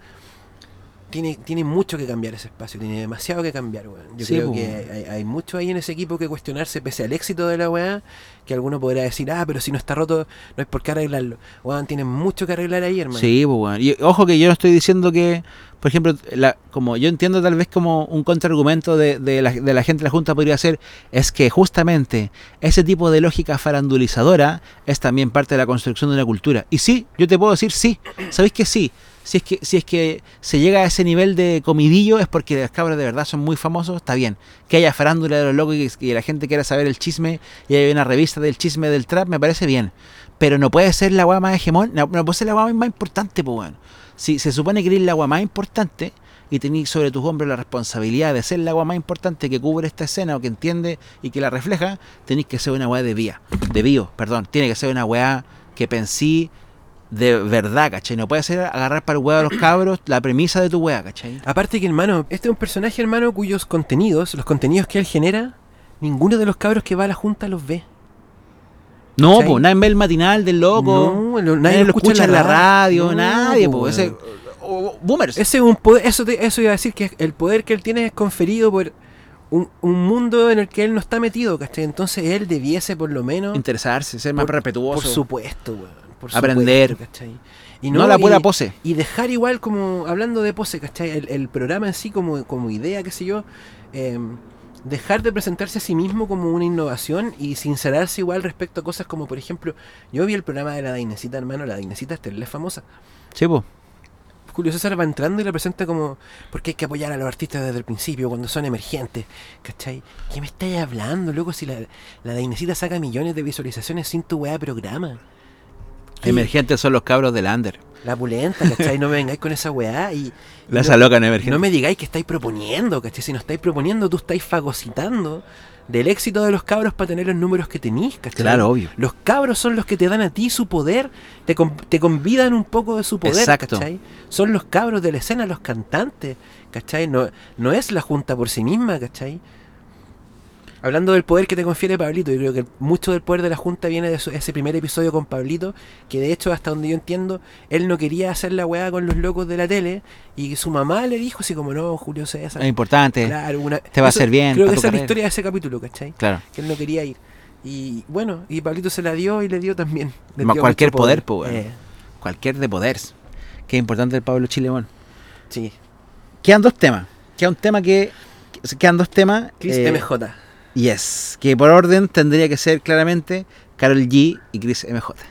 Tiene, tiene mucho que cambiar ese espacio, tiene demasiado que cambiar, weón. Yo Sí, creo po. que hay, hay mucho ahí en ese equipo que cuestionarse pese al éxito de la weá, que alguno podrá decir, ah, pero si no está roto, no hay por qué arreglarlo. Weón, tienen mucho que arreglar ahí, hermano. Sí, pues bueno. Y ojo que yo no estoy diciendo que, por ejemplo, la, como yo entiendo tal vez como un contraargumento de, de, la, de la gente de la Junta podría ser, es que justamente ese tipo de lógica farandulizadora es también parte de la construcción de una cultura. Y sí, yo te puedo decir sí. ¿Sabéis que sí? Si es que, si es que se llega a ese nivel de comidillo es porque las cabras de verdad son muy famosos, está bien. Que haya farándula de los locos y que, la gente quiera saber el chisme y hay una revista del chisme del trap, me parece bien. Pero no puede ser la weá más hegemón, no, no puede ser la weá más importante, pues weón. Si se supone que eres la weá más importante y tenés sobre tus hombros la responsabilidad de ser la weá más importante que cubre esta escena o que entiende y que la refleja, tenéis que ser una weá de vía, de bio, perdón. Tiene que ser una weá que pensí de verdad, ¿cachai? No puede ser agarrar para el huevo a los cabros la premisa de tu weá, ¿cachai? Aparte que, hermano, este es un personaje, hermano, cuyos contenidos, los contenidos que él genera, ninguno de los cabros que va a la junta los ve. No, pues nadie ve el matinal del loco. No, lo- nadie, lo escucha en la radio, No, nadie, pues. Ese, boomers. Ese es un poder, eso, te- eso iba a decir que el poder que él tiene es conferido por un, un mundo en el que él no está metido, ¿cachai? Entonces él debiese por lo menos, Interesarse, ser más Por- respetuoso. por supuesto, weón, por Aprender. supuesto, ¿cachai? Y no, la pura y- pose. Y dejar igual como, hablando de pose, ¿cachai? El, el programa en sí como, como idea, qué sé yo, eh, dejar de presentarse a sí mismo como una innovación y sincerarse igual respecto a cosas como, por ejemplo, yo vi el programa de la Dainecita, hermano, la Dainecita es es famosa. Sí. Julio César va entrando y la presenta como, porque hay que apoyar a los artistas desde el principio, cuando son emergentes, ¿cachai? ¿Qué me estáis hablando, loco? Si la, la Dainecita saca millones de visualizaciones sin tu weá programa. ¿Qué? Emergentes son los cabros del under. La pulenta, ¿cachai? No me vengáis con esa weá y. La no- loca en emergente. No me digáis que estáis proponiendo, ¿cachai? Si no estáis proponiendo, tú estáis fagocitando del éxito de los cabros para tener los números que tenéis, ¿cachai? Claro, obvio. Los cabros son los que te dan a ti su poder, te, te convidan un poco de su poder, Exacto. ¿cachai? Son los cabros de la escena, los cantantes, ¿cachai? No, no es la junta por sí misma, ¿cachai? Hablando del poder que te confiere Pablito, yo creo que mucho del poder de la Junta viene de ese primer episodio con Pablito, que de hecho, hasta donde yo entiendo, él no quería hacer la weá con los locos de la tele, y su mamá le dijo así como, no, Julio César, Es importante. claro, una- te va a hacer bien Creo que esa es la historia de ese capítulo, ¿cachai? Claro. Que él no quería ir. Y bueno, y Pablito se la dio y le dio también. Le dio cualquier poder, po, weón. Eh, Cualquier de poder. Qué importante el Pablo Chileón. sí. Quedan dos temas. Queda un tema que. que- Quedan dos temas. Chris eh, MJ. Yes. Que por orden tendría que ser claramente Carol G y Chris MJ.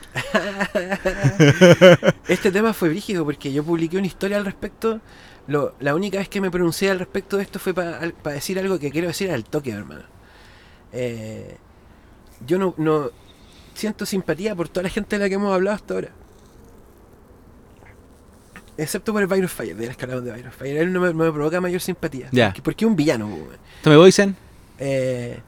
Este tema fue brígido porque yo publiqué una historia al respecto. Lo, la única vez que me pronuncié al respecto de esto fue para decir algo que quiero decir al toque, hermano. Eh, yo no, no siento simpatía por toda la gente de la que hemos hablado hasta ahora. Excepto por el Byron Fire, de las que hablamos de Byron Fire. Él no me, no me provoca mayor simpatía. Ya. Porque, porque es un villano, weón. ¿Tommy Boysen? Eh,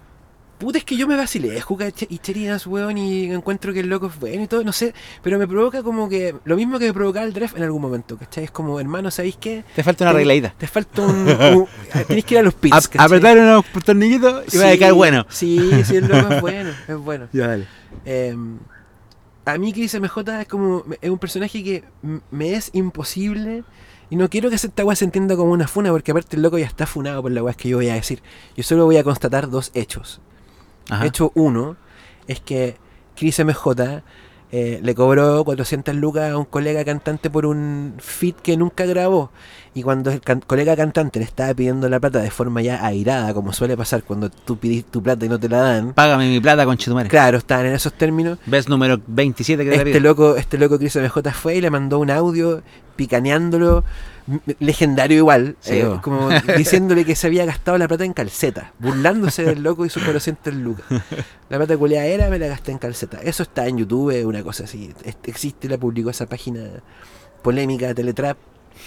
puta, es que yo me vacilé, jugar y Cherinas, weón, y encuentro que el loco es bueno y todo, no sé, pero me provoca como que lo mismo que me provocaba el Dref en algún momento, ¿cachai? Es como, hermano, ¿sabéis qué? Te falta una arregladita. Te falta un. un- tenéis que ir a los pits, apretar unos tornillitos y va a Sí, quedar bueno. Sí, sí, el loco es bueno, es bueno. Ya, dale. Eh, a mí Chris MJ es como es un personaje que me es imposible y no quiero que esta weá se entienda como una funa porque aparte el loco ya está funado por la weá que yo voy a decir. Yo solo voy a constatar dos hechos. Ajá. Hecho uno es que Chris MJ eh, le cobró 400 lucas a un colega cantante por un fit que nunca grabó. Y cuando el can- colega cantante le estaba pidiendo la plata de forma ya airada, como suele pasar cuando tú pides tu plata y no te la dan, Págame mi plata, con Chitumare. claro, estaban en esos términos. Ves número 27 que te Este loco, este loco Chris MJ fue y le mandó un audio picaneándolo, legendario igual, Sí, eh, como diciéndole que se había gastado la plata en calceta, burlándose del loco y sus 400 lucas. La plata culeada era, me la gasté en calceta. Eso está en YouTube, una cosa así. Existe, la publicó esa página polémica de Teletrap.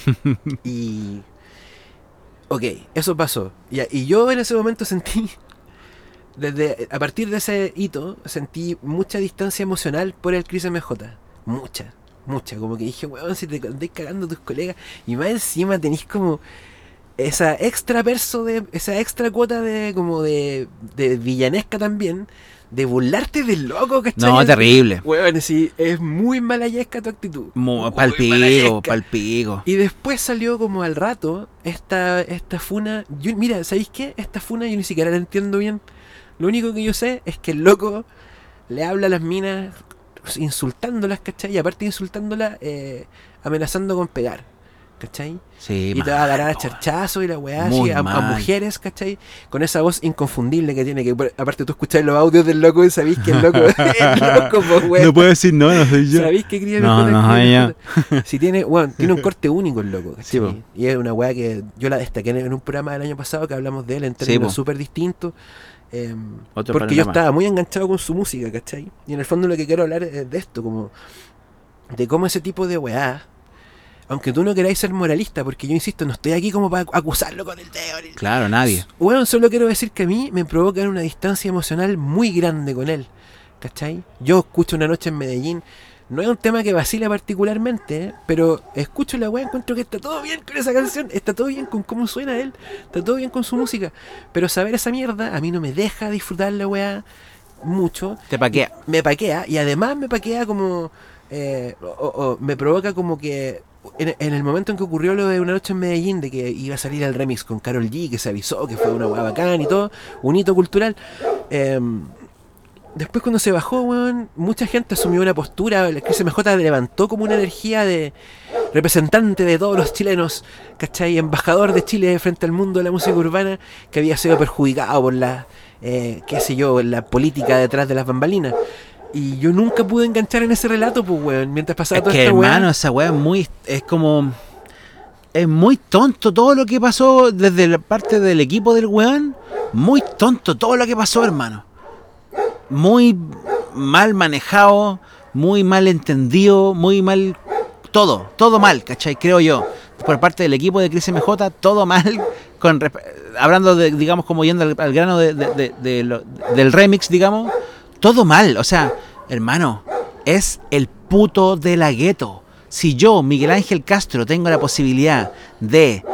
y. Ok, eso pasó. Y, y yo en ese momento sentí. Desde, a partir de ese hito, sentí mucha distancia emocional por el Chris MJ. Mucha, mucha. Como que dije, weón, si te andáis cagando a tus colegas. Y más encima tenéis como esa extra de. esa extra cuota de como de. de villanesca también. De burlarte del loco, ¿cachai? No, terrible. Weón, sí, es muy malayesca tu actitud. Palpigo, palpigo. Y después salió como al rato esta, esta funa. Yo, mira, ¿sabéis qué? Esta funa yo ni siquiera la entiendo bien. Lo único que yo sé es que el loco le habla a las minas insultándolas, ¿cachai? Y aparte insultándolas, eh, amenazando con pegar, ¿cachai? Sí, y te va a agarrar a mal, charchazo y la weá, así, a, a mal. mujeres, ¿cachai? Con esa voz inconfundible que tiene, que aparte tú escuchás los audios del loco y sabéis que el loco es loco, weón. No puedo decir no, no soy yo. ¿Sabéis que quería No, no. MJ? Si tiene, bueno, tiene un corte único el loco, Sí, y es una weá que yo la destaqué en- un programa del año pasado que hablamos de él en Sí, términos súper distintos. Eh, Otro porque yo estaba muy enganchado con su música, ¿cachai? Y en el fondo lo que quiero hablar es de esto, como de cómo ese tipo de weá, aunque tú no queráis ser moralista, porque yo insisto, no estoy aquí como para acusarlo con el dedo. Claro, nadie. bueno, solo quiero decir que a mí me provoca una distancia emocional muy grande con él. ¿Cachai? Yo escucho una noche en Medellín. No es un tema que vacila particularmente, ¿eh? pero escucho la weá, encuentro que está todo bien con esa canción, está todo bien con cómo suena él, está todo bien con su música. Pero saber esa mierda a mí no me deja disfrutar la weá mucho. Te paquea. Me paquea y además me paquea como. eh, o, o me provoca como que. En, en el momento en que ocurrió lo de una noche en Medellín, de que iba a salir el remix con Carol G, que se avisó que fue una weá bacán y todo, un hito cultural. em, después cuando se bajó, weón, mucha gente asumió una postura, el MJ levantó como una energía de representante de todos los chilenos, ¿cachai? Embajador de Chile frente al mundo de la música urbana, que había sido perjudicado por la, eh, qué sé yo, la política detrás de las bambalinas. Y yo nunca pude enganchar en ese relato, pues, weón, mientras pasaba Es toda que, esta hermano, esa es muy. Es como. Es muy tonto todo lo que pasó desde la parte del equipo del weón. Muy tonto todo lo que pasó, hermano. Muy mal manejado. muy mal entendido, muy mal. Todo, todo mal, ¿cachai? Creo yo. Por parte del equipo de Chris MJ, todo mal. Con, hablando de, digamos, como yendo al, grano de, del remix, digamos. Todo mal. O sea, hermano, es el puto de la gueto. Si yo, Miguel Ángel Castro, tengo la posibilidad de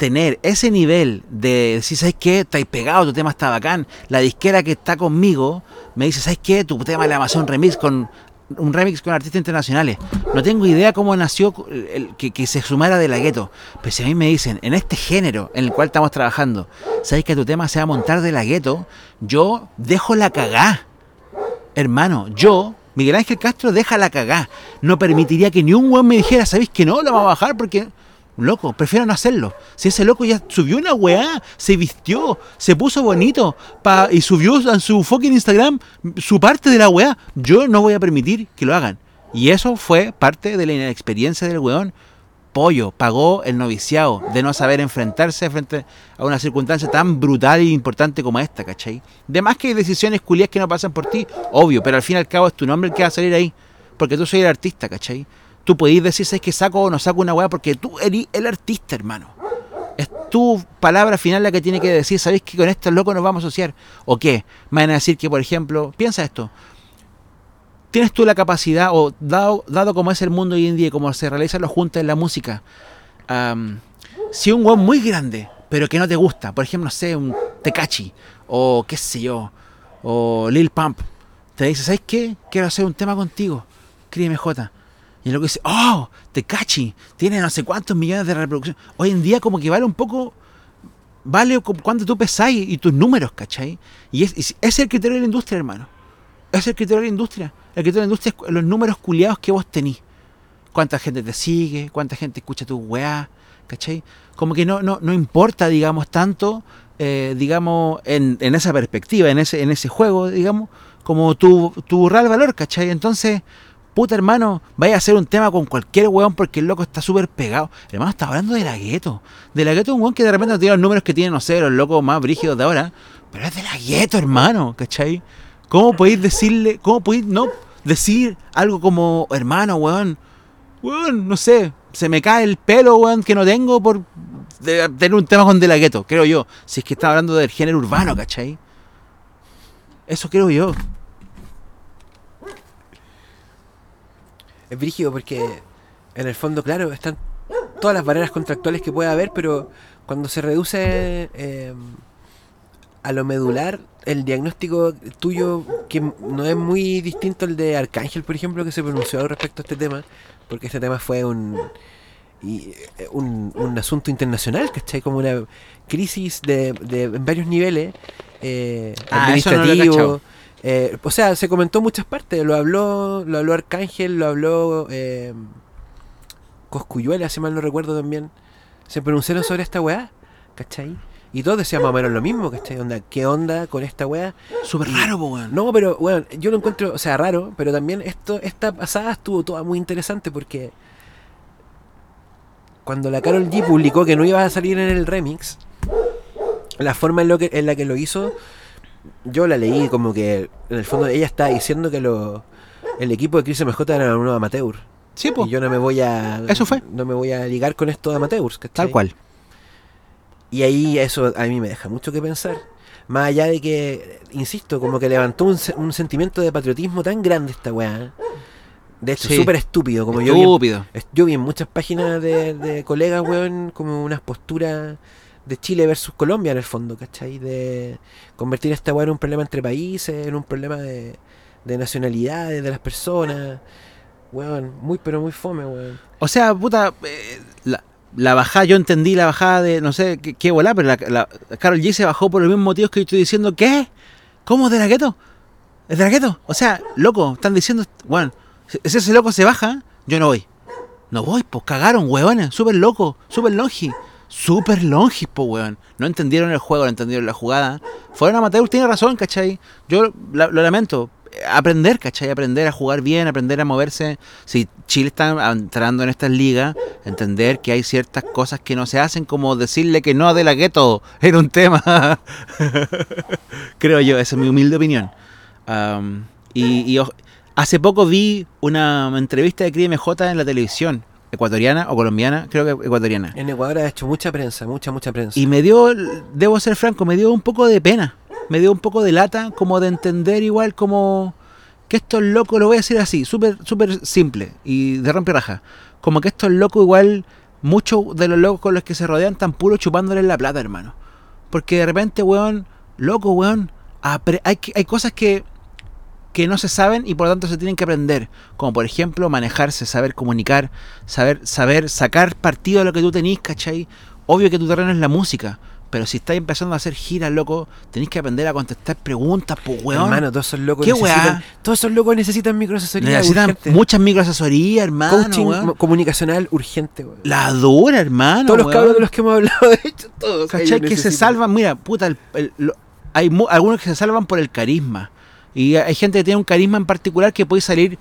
tener ese nivel de decir, ¿sabes qué? Estáis pegado, tu tema está bacán. La disquera que está conmigo me dice, ¿sabes qué? Tu tema hacer un remix con un remix con artistas internacionales. No tengo idea cómo nació el, que, se sumara de la gueto. Pero si a mí me dicen, en este género en el cual estamos trabajando, ¿sabes que tu tema se va a montar de la gueto? Yo dejo la cagá. Hermano, yo, Miguel Ángel Castro, deja la cagá. No permitiría que ni un buen me dijera, ¿sabéis que no? Lo vamos a bajar porque Loco, prefiero no hacerlo. Si ese loco ya subió una weá, se vistió, se puso bonito pa, y subió en su fucking Instagram su parte de la weá, yo no voy a permitir que lo hagan. Y eso fue parte de la inexperiencia del weón. Pollo pagó el noviciado de no saber enfrentarse frente a una circunstancia tan brutal e importante como esta, ¿cachai? De más que hay decisiones culias que no pasan por ti, obvio, pero al fin y al cabo es tu nombre el que va a salir ahí. Porque tú soy el artista, ¿cachai? Tú podéis decir, ¿sabes que saco o no saco una weá? Porque tú eres el artista, hermano. Es tu palabra final la que tiene que decir, ¿sabéis que con estos locos nos vamos a asociar? ¿O qué? Me van a decir que, por ejemplo, piensa esto. ¿Tienes tú la capacidad, o dado, dado como es el mundo hoy en día, como se realizan los juntas en la música, si un weón muy grande, pero que no te gusta, por ejemplo, no sé, un Tecachi, o qué sé yo, o Lil Pump, te dice, ¿sabes qué? Quiero hacer un tema contigo, Críeme J. Y luego dice, oh, te cachi, tiene no sé cuántos millones de reproducciones. Hoy en día como que vale un poco, vale cuánto tú pesáis y tus números, ¿cachai? Y es, es el criterio de la industria, hermano. Es el criterio de la industria. El criterio de la industria es los números culiados que vos tenís. Cuánta gente te sigue, cuánta gente escucha tu weá, ¿cachai? Como que no, no, no importa, digamos, tanto, eh, digamos, en, en, esa perspectiva, en ese, en ese juego, digamos, como tu, tu real valor, ¿cachai? Entonces puta hermano, vaya a hacer un tema con cualquier weón porque el loco está súper pegado. hermano está hablando de la gueto. De la gueto un weón que de repente tiene los números que tiene, no sé, los locos más brígidos de ahora. Pero es de la gueto, hermano, ¿cachai? ¿Cómo podéis decirle, cómo podéis no decir algo como, hermano, weón? Weón, no sé, se me cae el pelo, weón, que no tengo por tener un tema con de la gueto, creo yo. Si es que está hablando del género urbano, ¿cachai? Eso creo yo. Es brígido porque en el fondo, claro, están todas las barreras contractuales que puede haber, pero cuando se reduce eh, a lo medular, el diagnóstico tuyo, que no es muy distinto al de Arcángel, por ejemplo, que se pronunció respecto a este tema, porque este tema fue un, y, eh, un, un, asunto internacional, ¿cachai? Como una crisis de, de en varios niveles, eh, ah, administrativo, eh, o sea, se comentó en muchas partes. Lo habló, lo habló Arcángel, lo habló eh, Coscuyuela, si mal no recuerdo también. Se pronunciaron sobre esta weá, ¿cachai? Y todos decían más o menos lo mismo, ¿cachai? Onda, ¿Qué onda con esta weá? Súper raro, weón. No, pero, weón, yo lo encuentro, o sea, raro, pero también esto, esta pasada estuvo toda muy interesante porque cuando la Carol G publicó que no iba a salir en el remix, la forma en, lo que, en la que lo hizo yo la leí como que en el fondo ella está diciendo que lo, el equipo de Chris MJ era un amateur. Sí, pues. Y yo no me voy a. Eso fue. No me voy a ligar con esto de amateurs. Tal cual. Y ahí eso a mí me deja mucho que pensar. Más allá de que, insisto, como que levantó un, un sentimiento de patriotismo tan grande esta weá. De hecho, súper estúpido. Como estúpido. Yo vi, yo vi en muchas páginas de, de colegas, weón, como unas posturas de Chile versus Colombia en el fondo, ¿cachai? De convertir esta weá en un problema entre países, en un problema de, de nacionalidades de las personas. Weón, muy pero muy fome, weón. O sea, puta, eh, la, la, bajada, yo entendí la bajada de, no sé qué, qué pero la, la, Carol G se bajó por los mismos motivos que yo estoy diciendo, ¿qué? ¿Cómo de la gueto? ¿Es de la gueto? O sea, loco, están diciendo, weón, si ese loco se baja, yo no voy. No voy, pues cagaron, weones, súper loco, súper longi súper longis, po, weón. No entendieron el juego, no entendieron la jugada. Fueron amateurs, tiene razón, ¿cachai? Yo lo, lamento. Aprender, ¿cachai? Aprender a jugar bien, aprender a moverse. Si Chile está entrando en estas ligas, entender que hay ciertas cosas que no se hacen, como decirle que no de la gueto era un tema. Creo yo, esa es mi humilde opinión. y, Hace poco vi una entrevista de Cris MJ en la televisión, ecuatoriana o colombiana, creo que ecuatoriana. En Ecuador ha hecho mucha prensa, mucha, mucha prensa. Y me dio, debo ser franco, me dio un poco de pena, me dio un poco de lata, como de entender igual como que estos locos, lo voy a decir así, súper súper simple y de rompe raja, como que estos locos igual, muchos de los locos con los que se rodean están puro chupándole la plata, hermano. Porque de repente, weón, loco, weón, hay, hay cosas que, que no se saben y por lo tanto se tienen que aprender. Como por ejemplo manejarse, saber comunicar, saber, saber sacar partido de lo que tú tenís, ¿cachai? Obvio que tu terreno es la música. Pero si estáis empezando a hacer giras, loco, tenéis que aprender a contestar preguntas, pues weón. Hermano, todos esos locos ¿Qué necesitan. weá? Todos esos locos necesitan microasesoría. Necesitan urgente. muchas microasesorías, hermano. Coaching weón. comunicacional urgente, weón. La dura, hermano. Todos los cabros de los que hemos hablado, de hecho, todos. ¿Cachai? Que se salvan, mira, puta, el- el- lo- hay algunos que se salvan por el carisma. Y hay gente que tiene un carisma en particular que puede salir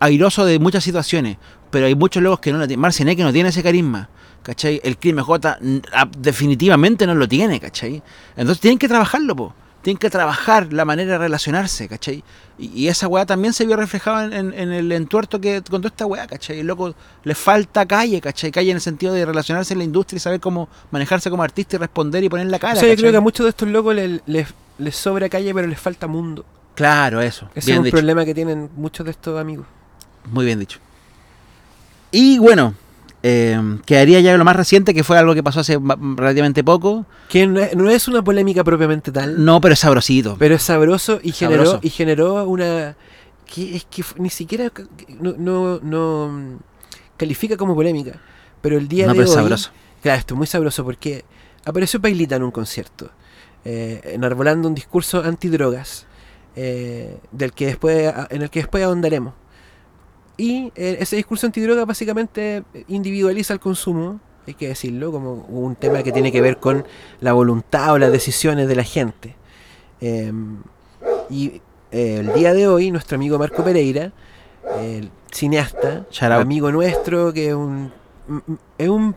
airoso de muchas situaciones. Pero hay muchos locos que no lo tienen. Marciané que no tiene ese carisma. ¿Cachai? El crimen J ah, definitivamente no lo tiene, ¿cachai? Entonces tienen que trabajarlo, po. Tienen que trabajar la manera de relacionarse, ¿cachai? Y, y esa weá también se vio reflejada en, en- en el entuerto que contó esta weá, ¿cachai? El loco le falta calle, ¿cachai? Calle en el sentido de relacionarse en la industria y saber cómo manejarse como artista y responder y poner la cara. O sea, yo creo que a muchos de estos locos les, les, les sobra calle, pero les falta mundo. Claro, eso. Ese es un dicho. problema que tienen muchos de estos amigos. Muy bien dicho. Y bueno, eh, quedaría ya lo más reciente, que fue algo que pasó hace relativamente poco. Que no es, no es una polémica propiamente tal, No, pero es sabrosito. pero es sabroso y generó, Sabroso. y generó una. que es que ni siquiera no, no, no, califica como polémica. Pero el día no, de pero es hoy. sabroso. Claro, esto es muy sabroso porque apareció Pailita en un concierto, eh, enarbolando un discurso antidrogas, eh, del que después, en el que después ahondaremos. Y eh, ese discurso antidroga básicamente individualiza el consumo, hay que decirlo, como un tema que tiene que ver con la voluntad o las decisiones de la gente. Eh, y eh, el día de hoy, nuestro amigo Marco Pereira, el cineasta, amigo nuestro, que es un, es un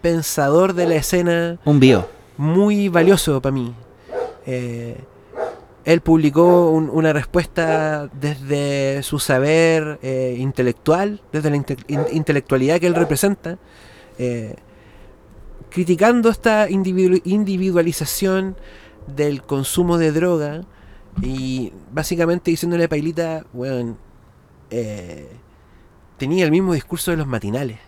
pensador de la escena Un bio. muy valioso para mí. Eh, él publicó un- una respuesta desde su saber eh, intelectual, desde la inte- in- intelectualidad que él representa, eh, criticando esta individu- individualización del consumo de droga y básicamente diciéndole a Pailita, weón, eh, tenía el mismo discurso de los matinales.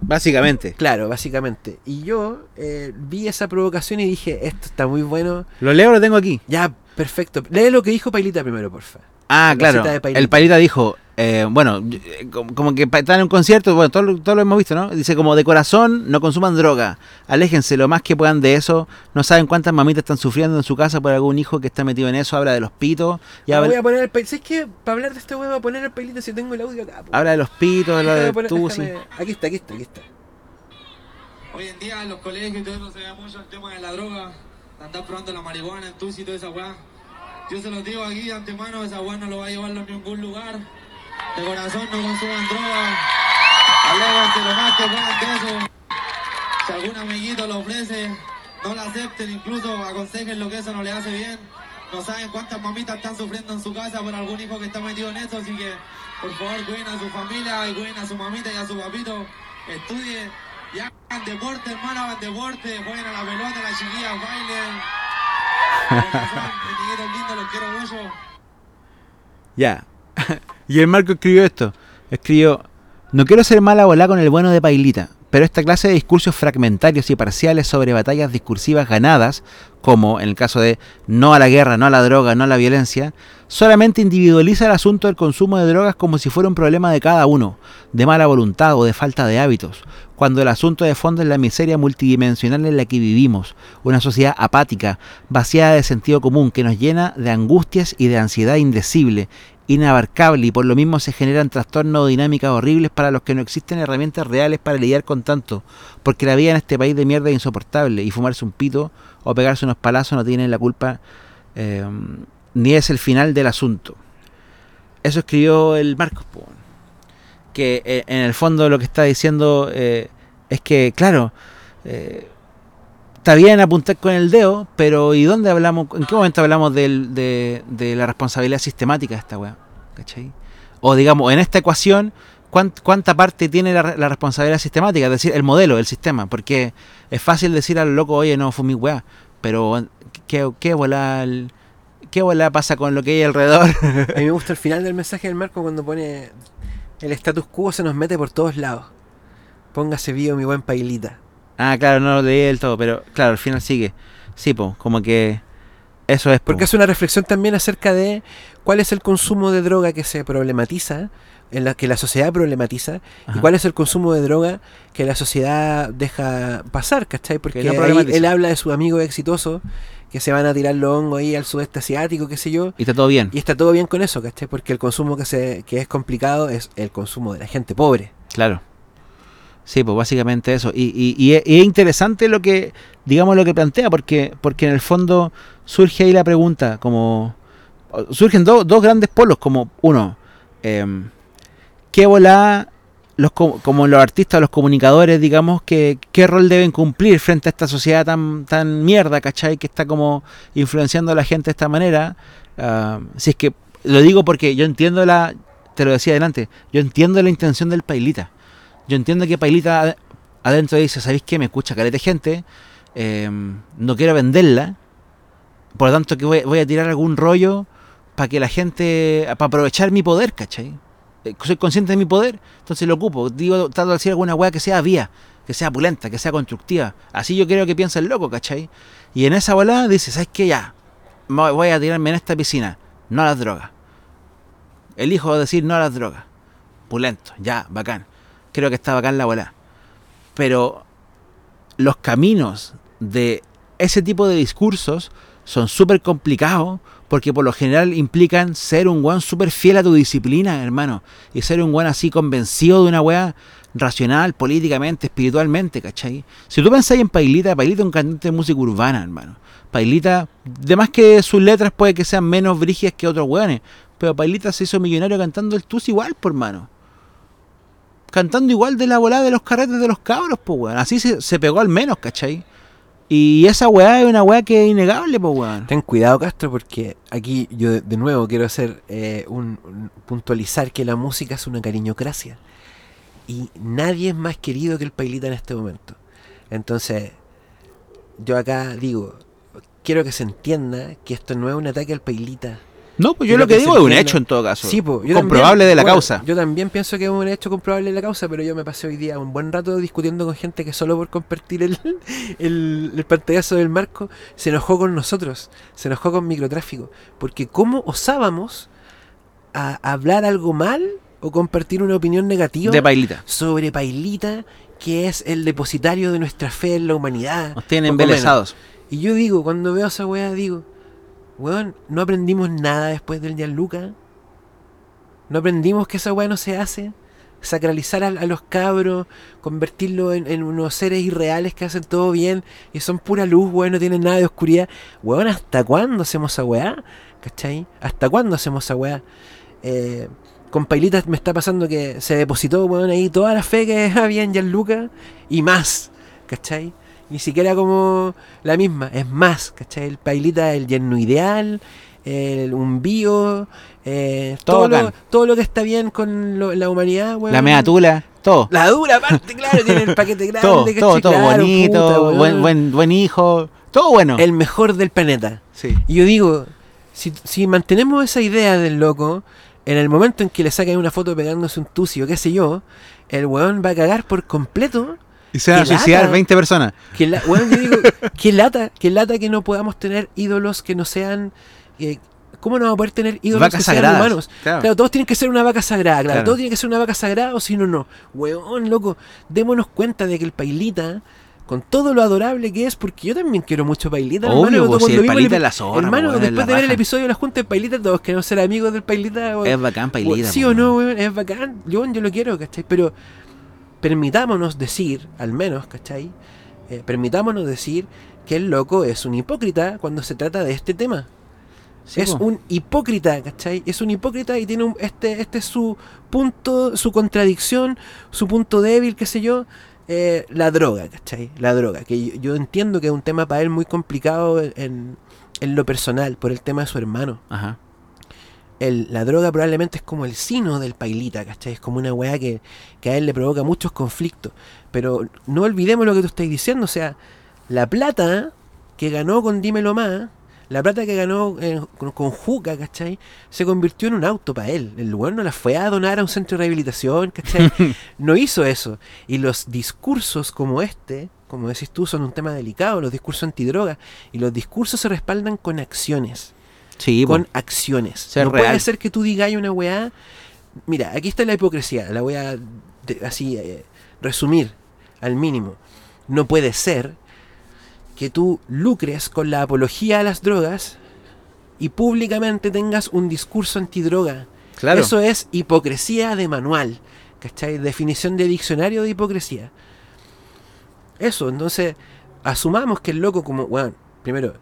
Básicamente. Claro, básicamente. Y yo eh, vi esa provocación y dije, esto está muy bueno. Lo leo, lo tengo aquí. Ya, perfecto. Lee lo que dijo Pailita primero, porfa. Ah, La claro. El Pailita dijo, eh, bueno, eh, como, que pa- está en un concierto, bueno, todo, lo- todo lo hemos visto, ¿no? Dice como de corazón, no consuman droga. Aléjense lo más que puedan de eso. No saben cuántas mamitas están sufriendo en su casa por algún hijo que está metido en eso. Habla de los pitos. Y habla, voy a poner el Pailita. ¿Sabes qué? Para hablar de este huevo voy a poner el Pailita si tengo el audio acá. po. habla de los pitos, habla de poner- tú, sí. déjame- Aquí está, aquí está, aquí está. Hoy en día en los colegios y todo eso se ve mucho el tema de la droga, andar probando la marihuana, el tusi y toda esa weá. Yo se los digo aquí de antemano, esa weá no lo va a llevar a ningún lugar. De corazón no consuman droga. Aléjense lo más que puedan de eso. Si algún amiguito lo ofrece, no lo acepten, incluso aconsejen lo que eso no le hace bien. No saben cuántas mamitas están sufriendo en su casa por algún hijo que está metido en eso, así que por favor cuiden a su familia y cuiden a su mamita y a su papito. Estudien y hagan deporte, hermano, hagan deporte, jueguen a la pelota, las chiquillas bailen. De corazón, mis niñitos lindos, los quiero mucho. Ya. y el Marco escribió esto. Escribió, no quiero ser mala bola con el bueno de Pailita, pero esta clase de discursos fragmentarios y parciales sobre batallas discursivas ganadas, como en el caso de no a la guerra, no a la droga, no a la violencia, solamente individualiza el asunto del consumo de drogas como si fuera un problema de cada uno, de mala voluntad o de falta de hábitos, cuando el asunto de fondo es la miseria multidimensional en la que vivimos, una sociedad apática, vaciada de sentido común, que nos llena de angustias y de ansiedad indecible, inabarcable y por lo mismo se generan trastornos o dinámicas horribles para los que no existen herramientas reales para lidiar con tanto, porque la vida en este país de mierda es insoportable y fumarse un pito o pegarse unos palazos no tienen la culpa eh, ni es el final del asunto. Eso escribió el Marcos, que eh, en el fondo lo que está diciendo eh, es que, claro, eh, está bien apuntar con el dedo, pero ¿y dónde hablamos? ¿En qué momento hablamos del- de, de la responsabilidad sistemática de esta weá? ¿Cachai? O digamos, en esta ecuación, ¿cuán- ¿cuánta parte tiene la, la responsabilidad sistemática? Es decir, el modelo, el sistema. Porque es fácil decir al loco, oye, no, fue mi weá. Pero, ¿qué, qué bola el- ¿Qué bola pasa con lo que hay alrededor? A mí me gusta el final del mensaje del Marco cuando pone el status quo se nos mete por todos lados. Póngase vivo mi buen pailita. Ah, claro, no lo leí del todo, pero claro, al final sigue. Sí, po, como que eso es. po. Porque hace una reflexión también acerca de cuál es el consumo de droga que se problematiza, en la que la sociedad problematiza, y cuál es el consumo de droga que la sociedad deja pasar, ¿cachai? Porque no ahí problematiza. él habla de sus amigos exitosos que se van a tirar los hongos ahí al sudeste asiático, qué sé yo. Y está todo bien. Y está todo bien con eso, ¿cachai? Porque el consumo que, se, que es complicado es el consumo de la gente pobre. Claro. Sí, pues básicamente eso. Y, y- y es, interesante lo que, digamos, lo que plantea, porque, porque en el fondo surge ahí la pregunta, como surgen do- dos grandes polos, como uno, em, ¿qué volá los co- como los artistas, los comunicadores, digamos, que, qué rol deben cumplir frente a esta sociedad tan, tan mierda, ¿cachai? Que está como influenciando a la gente de esta manera. Ah, si es que lo digo porque yo entiendo la, te lo decía adelante, yo entiendo la intención del Pailita. Yo entiendo que Pailita ad- adentro dice, ¿sabéis qué? Me escucha caleta de gente, eh, no quiero venderla, por lo tanto que voy, voy a tirar algún rollo para que la gente, para aprovechar mi poder, ¿cachai? Eh, Soy consciente de mi poder, entonces lo ocupo. Digo, trato de decir alguna weá que sea vía, que sea pulenta, que sea constructiva. Así yo creo que piensa el loco, ¿cachai? Y en esa bola dice, ¿sabes qué? Ya, voy a tirarme en esta piscina, no a las drogas. Elijo decir no a las drogas. Pulento, ya, bacán. Creo que está bacán la bola. Pero los caminos de ese tipo de discursos son súper complicados porque por lo general implican ser un weón súper fiel a tu disciplina, hermano. Y ser un weón así convencido de una weá racional, políticamente, espiritualmente, ¿cachai? Si tú pensáis en Pailita, Pailita es un cantante de música urbana, hermano. Pailita, de más que sus letras puede que sean menos brígidas que otros weones, pero Pailita se hizo millonario cantando el tus igual, por mano. Cantando igual de la volada de los carretes de los cabros, pues weón. Así se, se pegó al menos, ¿cachai? Y esa weá es una weá que es innegable, pues weón. Ten cuidado, Castro, porque aquí yo de, nuevo quiero hacer eh, un, un- puntualizar que la música es una cariñocracia. Y nadie es más querido que el Pailita en este momento. Entonces, yo acá digo, quiero que se entienda que esto no es un ataque al Pailita. No, pues yo lo que, digo es un hecho en todo caso. Sí, po, yo comprobable también- de la bueno, causa. Yo también pienso que es un hecho comprobable de la causa, pero yo me pasé hoy día un buen rato discutiendo con gente que solo por compartir el, el, el pantallazo del marco se enojó con nosotros, se enojó con microtráfico. Porque ¿cómo osábamos a hablar algo mal o compartir una opinión negativa De Pailita. sobre Pailita, que es el depositario de nuestra fe en la humanidad? Nos tienen embelesados. Y yo digo, cuando veo a esa weá, digo, weón, no aprendimos nada después del Gianluca. No aprendimos que esa weá no se hace. Sacralizar a, los cabros, convertirlos en, en unos seres irreales que hacen todo bien y son pura luz, weón, no tienen nada de oscuridad. Weón, ¿hasta cuándo hacemos esa weá? ¿Cachai? ¿Hasta cuándo hacemos esa weá? Eh, con Pailitas me está pasando que se depositó, weón, ahí toda la fe que había en Gianluca y más, ¿cachai? Ni siquiera como la misma, es más, ¿cachai? El Pailita, el yerno ideal, el un bio, eh, Todo todo, lo, todo lo que está bien con lo- la humanidad, weón. La mea tula, todo. La dura aparte, claro, tiene el paquete grande, todo, ¿cachai? todo, todo Claro, bonito, puta, buen, buen, buen hijo, todo bueno. El mejor del planeta. Sí. Y yo digo, si, si mantenemos esa idea del loco, en el momento en que le saquen una foto pegándose un tucio, qué sé yo, el weón va a cagar por completo. Y se van a suicidar lata. 20 personas. Que la, weón, yo digo, qué lata, qué lata que no podamos tener ídolos que no sean. eh, ¿Cómo no vamos a poder tener ídolos Vacas que sean sagradas. humanos? Claro. Claro, todos tienen que ser una vaca sagrada, claro, Claro. Todos tienen que ser una vaca sagrada o si no, no. Weón, loco, démonos cuenta de que el Pailita, con todo lo adorable que es, porque yo también quiero mucho Pailita, Obvio, hermano, cuando si el Pailita es la zorra, Hermano, después de ver el raja. episodio de la Junta de Pailita, todos queremos ser amigos del Pailita. weón. Es bacán Pailita. Sí po, o no, weón. weón, es bacán. Yo, yo lo quiero, ¿cachai? Pero permitámonos decir, al menos, ¿cachai? Eh, permitámonos decir que el loco es un hipócrita cuando se trata de este tema. Sí, es po. un hipócrita, ¿cachai? Es un hipócrita y tiene un, este, este es su punto, su contradicción, su punto débil, qué sé yo. eh, la droga, ¿cachai? La droga, que yo, yo entiendo que es un tema para él muy complicado en, en lo personal, por el tema de su hermano. Ajá. El- la droga probablemente es como el sino del pailita, ¿cachai? Es como una weá que, que a él le provoca muchos conflictos. Pero no olvidemos lo que tú estás diciendo, o sea, la plata que ganó con Dímelo Más, la plata que ganó eh, con, con Juca, ¿cachai? Se convirtió en un auto para él. El lugar no la fue a donar a un centro de rehabilitación, ¿cachai? no hizo eso. Y los discursos como este, como decís tú, son un tema delicado, los discursos antidroga. Y los discursos se respaldan con acciones Sí, con po. acciones. Ser no real. puede ser que tú digas una weá. Mira, aquí está la hipocresía. La voy a de- así eh, resumir al mínimo. No puede ser que tú lucres con la apología a las drogas y públicamente tengas un discurso antidroga. Claro. Eso es hipocresía de manual. ¿Cachai? Definición de diccionario de hipocresía. Eso, entonces, asumamos que el loco como, bueno, primero,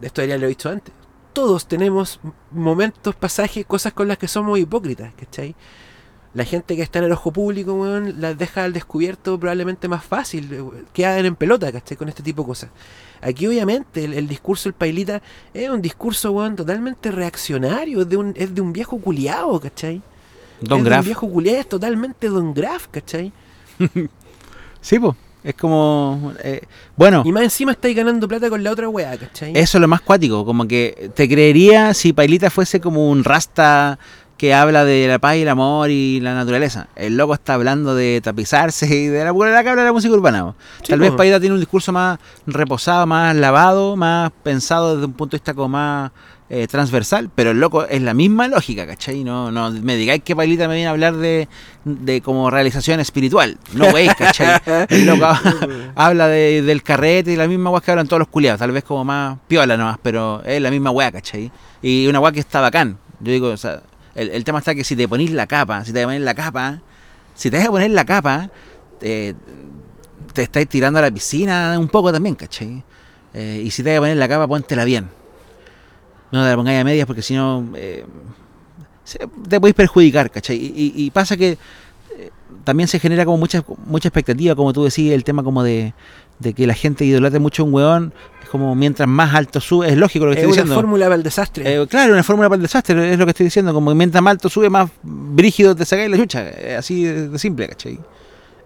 esto debería haberlo visto antes. Todos tenemos momentos, pasajes, cosas con las que somos hipócritas, ¿cachai? La gente que está en el ojo público, weón, las deja al descubierto probablemente más fácil, eh, quedan en pelota, ¿cachai? Con este tipo de cosas. Aquí obviamente el, el discurso del Pailita es un discurso, weón, totalmente reaccionario, es de un, es de un viejo culiao, ¿cachai? Don es de Graf. un viejo culiao, es totalmente Don Graf, ¿cachai? Sí, pues. Es como. eh, bueno, Y más encima estáis ganando plata con la otra weá, ¿cachai? eso es lo más cuático. Como que te creería si Pailita fuese como un rasta que habla de la paz y el amor y la naturaleza. El loco está hablando de tapizarse y de la pura la que habla de la música urbana. Sí, Tal vez. Pailita tiene un discurso más reposado, más lavado, más pensado desde un punto de vista como más eh, transversal, pero el loco es la misma lógica, ¿cachai? No, no me digáis que Pailita me viene a hablar de, de como realización espiritual. No, güey, ¿cachai? El loco habla de- del carrete y la misma weá que hablan todos los culiados, tal vez como más piola nomás, pero es la misma weá, ¿cachai? Y una weá que está bacán. Yo digo, o sea, el, el tema está que si te ponís la capa, si te pones la capa, si te dejas poner la capa, eh, te estáis tirando a la piscina un poco también, ¿cachai? Eh, y si te vas a poner la capa, póntela bien. No te la pongáis a medias porque si no eh, te podéis perjudicar, ¿cachai? Y, y- pasa que eh, también se genera como mucha, mucha expectativa, como tú decías, el tema como de, de que la gente idolatre mucho a un weón, es como mientras más alto sube, es lógico lo que es estoy una diciendo. fórmula para el desastre. Eh, claro, una fórmula para el desastre, es lo que estoy diciendo, como que mientras más alto sube, más brígido te sacáis la chucha, así de, simple, ¿cachai?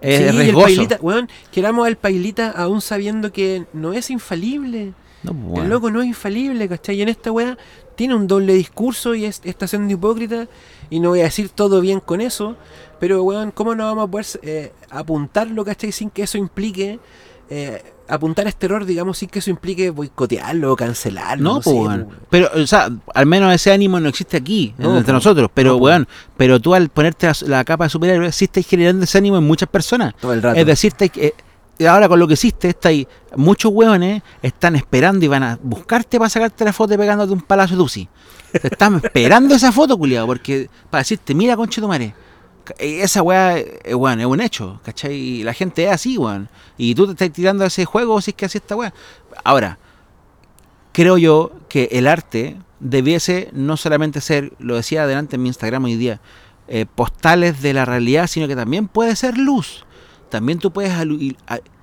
Es Sí, el pailita, weón, queramos al pailita aún sabiendo que no es infalible. No, pues, El loco no es infalible, ¿cachai? Y en esta weá tiene un doble discurso y es, está siendo hipócrita. Y no voy a decir todo bien con eso, pero weón, ¿cómo no vamos a poder eh, apuntarlo, ¿cachai? Sin que eso implique. eh, apuntar este error, digamos, sin que eso implique boicotearlo o cancelarlo. No, No, pues, sé, weón. Pero, o sea, al menos ese ánimo no existe aquí, No, entre po. nosotros. Pero, No, weón, pero tú al ponerte la, capa de superhéroe, sí estás generando ese ánimo en muchas personas. Todo el rato. Es decir, estáis- eh, ahora con lo que hiciste, estáis, muchos weones están esperando y van a buscarte para sacarte la foto pegándote un palazo de Uzi. Te están esperando esa foto, culiado, porque para decirte, mira, conche tu madre. Eh, Esa weá, eh, weón, es un hecho, ¿cachai? Y la gente es así, weón. Y tú te estás tirando a ese juego si es que así esta weá. Ahora, creo yo que el arte debiese no solamente ser, lo decía adelante en mi Instagram hoy día, eh, postales de la realidad, sino que también puede ser luz. También tú puedes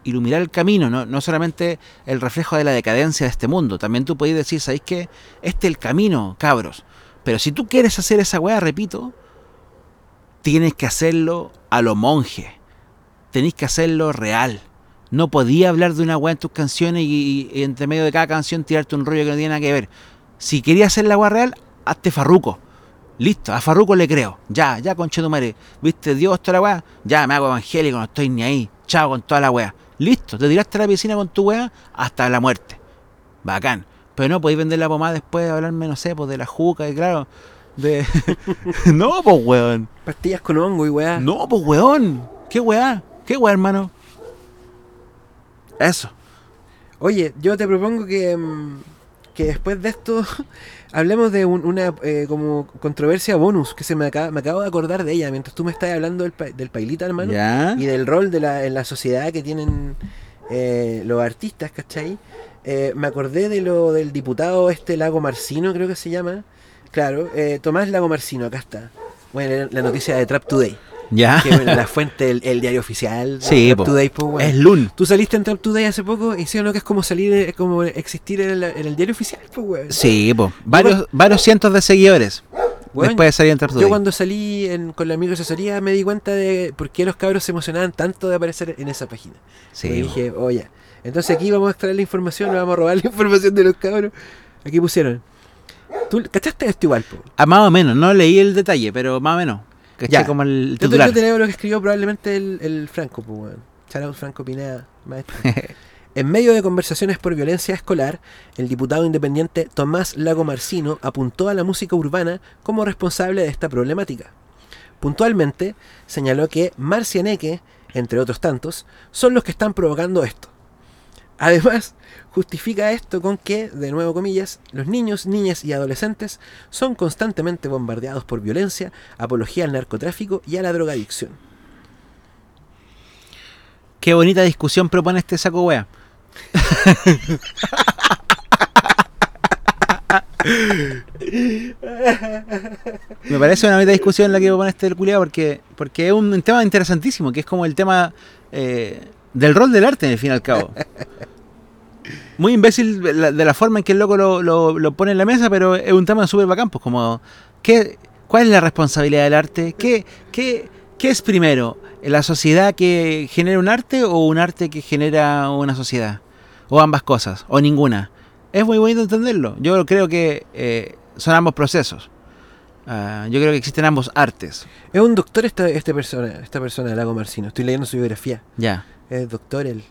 iluminar el camino, ¿no? no solamente el reflejo de la decadencia de este mundo. También tú puedes decir, ¿sabéis qué? Este es el camino, cabros. Pero si tú quieres hacer esa weá, repito, tienes que hacerlo a lo monje. Tenéis que hacerlo real. No podía hablar de una weá en tus canciones y, y entre medio de cada canción tirarte un rollo que no tiene nada que ver. Si querías hacer la weá real, hazte farruco. Listo, a Farruco le creo. Ya, ya, conche tu madre. ¿Viste Dios toda la weá? Ya, me hago evangélico, no estoy ni ahí. Chao con toda la weá. Listo, te tiraste a la piscina con tu weá hasta la muerte. Bacán. Pero no podéis vender la pomada después de hablarme, no sé, pues de la juca y claro. De. no, pues weón. Pastillas con hongo y weá. No, pues weón. ¿Qué weá? ¿Qué weá, hermano? Eso. Oye, yo te propongo que, mm, que después de esto hablemos de un- una eh, como controversia bonus que se me acaba, me acabo de acordar de ella mientras tú me estás hablando del, pa- del pailita, hermano, ¿Ya? y del rol de la, en la sociedad que tienen eh, los artistas, ¿cachai? Eh, me acordé de lo del diputado este Lago Marcino, creo que se llama. Claro, eh, Tomás Lago Marcino, acá está. Bueno, la noticia de Trap Today. Ya. Que bueno, la fuente, el, el diario oficial. Sí, Trap po. Today, po, weón. Es LUN. Tú saliste en Trap Today hace poco y sí o no que es como salir, como existir en el, en el diario oficial, pues, weón. Sí, po. Varios, varios cientos de seguidores. Weón, después de salir en Trap Yo Today. cuando salí en- con la microasesoría me di cuenta de por qué los cabros se emocionaban tanto de aparecer en esa página. Sí, y dije, oye, entonces aquí vamos a extraer la información, vamos a robar la información de los cabros. Aquí pusieron. ¿Tú cachaste esto igual, po? Ah, más o menos, no leí el detalle, pero más o menos. Caché Ya. como el titular. yo te leo lo que escribió probablemente el, el Franco, pues, Franco Pineda, maestro. En medio de conversaciones por violencia escolar, el diputado independiente Tomás Lago Marcino apuntó a la música urbana como responsable de esta problemática. Puntualmente, señaló que Marcianeque, entre otros tantos, son los que están provocando esto. Además, justifica esto con que, de nuevo comillas, los niños, niñas y adolescentes son constantemente bombardeados por violencia, apología al narcotráfico y a la drogadicción. Qué bonita discusión propone este saco wea. Me parece una bonita discusión la que propone este culiado porque, porque es un tema interesantísimo, que es como el tema eh, del rol del arte, en el fin y al cabo. Muy imbécil de la, de la forma en que el loco lo, lo- lo pone en la mesa, pero es un tema súper bacán, pues como, ¿qué, ¿cuál es la responsabilidad del arte? ¿Qué, qué, ¿Qué es primero? ¿La sociedad que genera un arte o un arte que genera una sociedad? ¿O ambas cosas? ¿O ninguna? Es muy bonito entenderlo. Yo creo que eh, son ambos procesos. Ah, yo creo que existen ambos artes. Es un doctor esta, este persona, esta persona, Lago Marcino. Estoy leyendo su biografía. Ya, Es doctor él.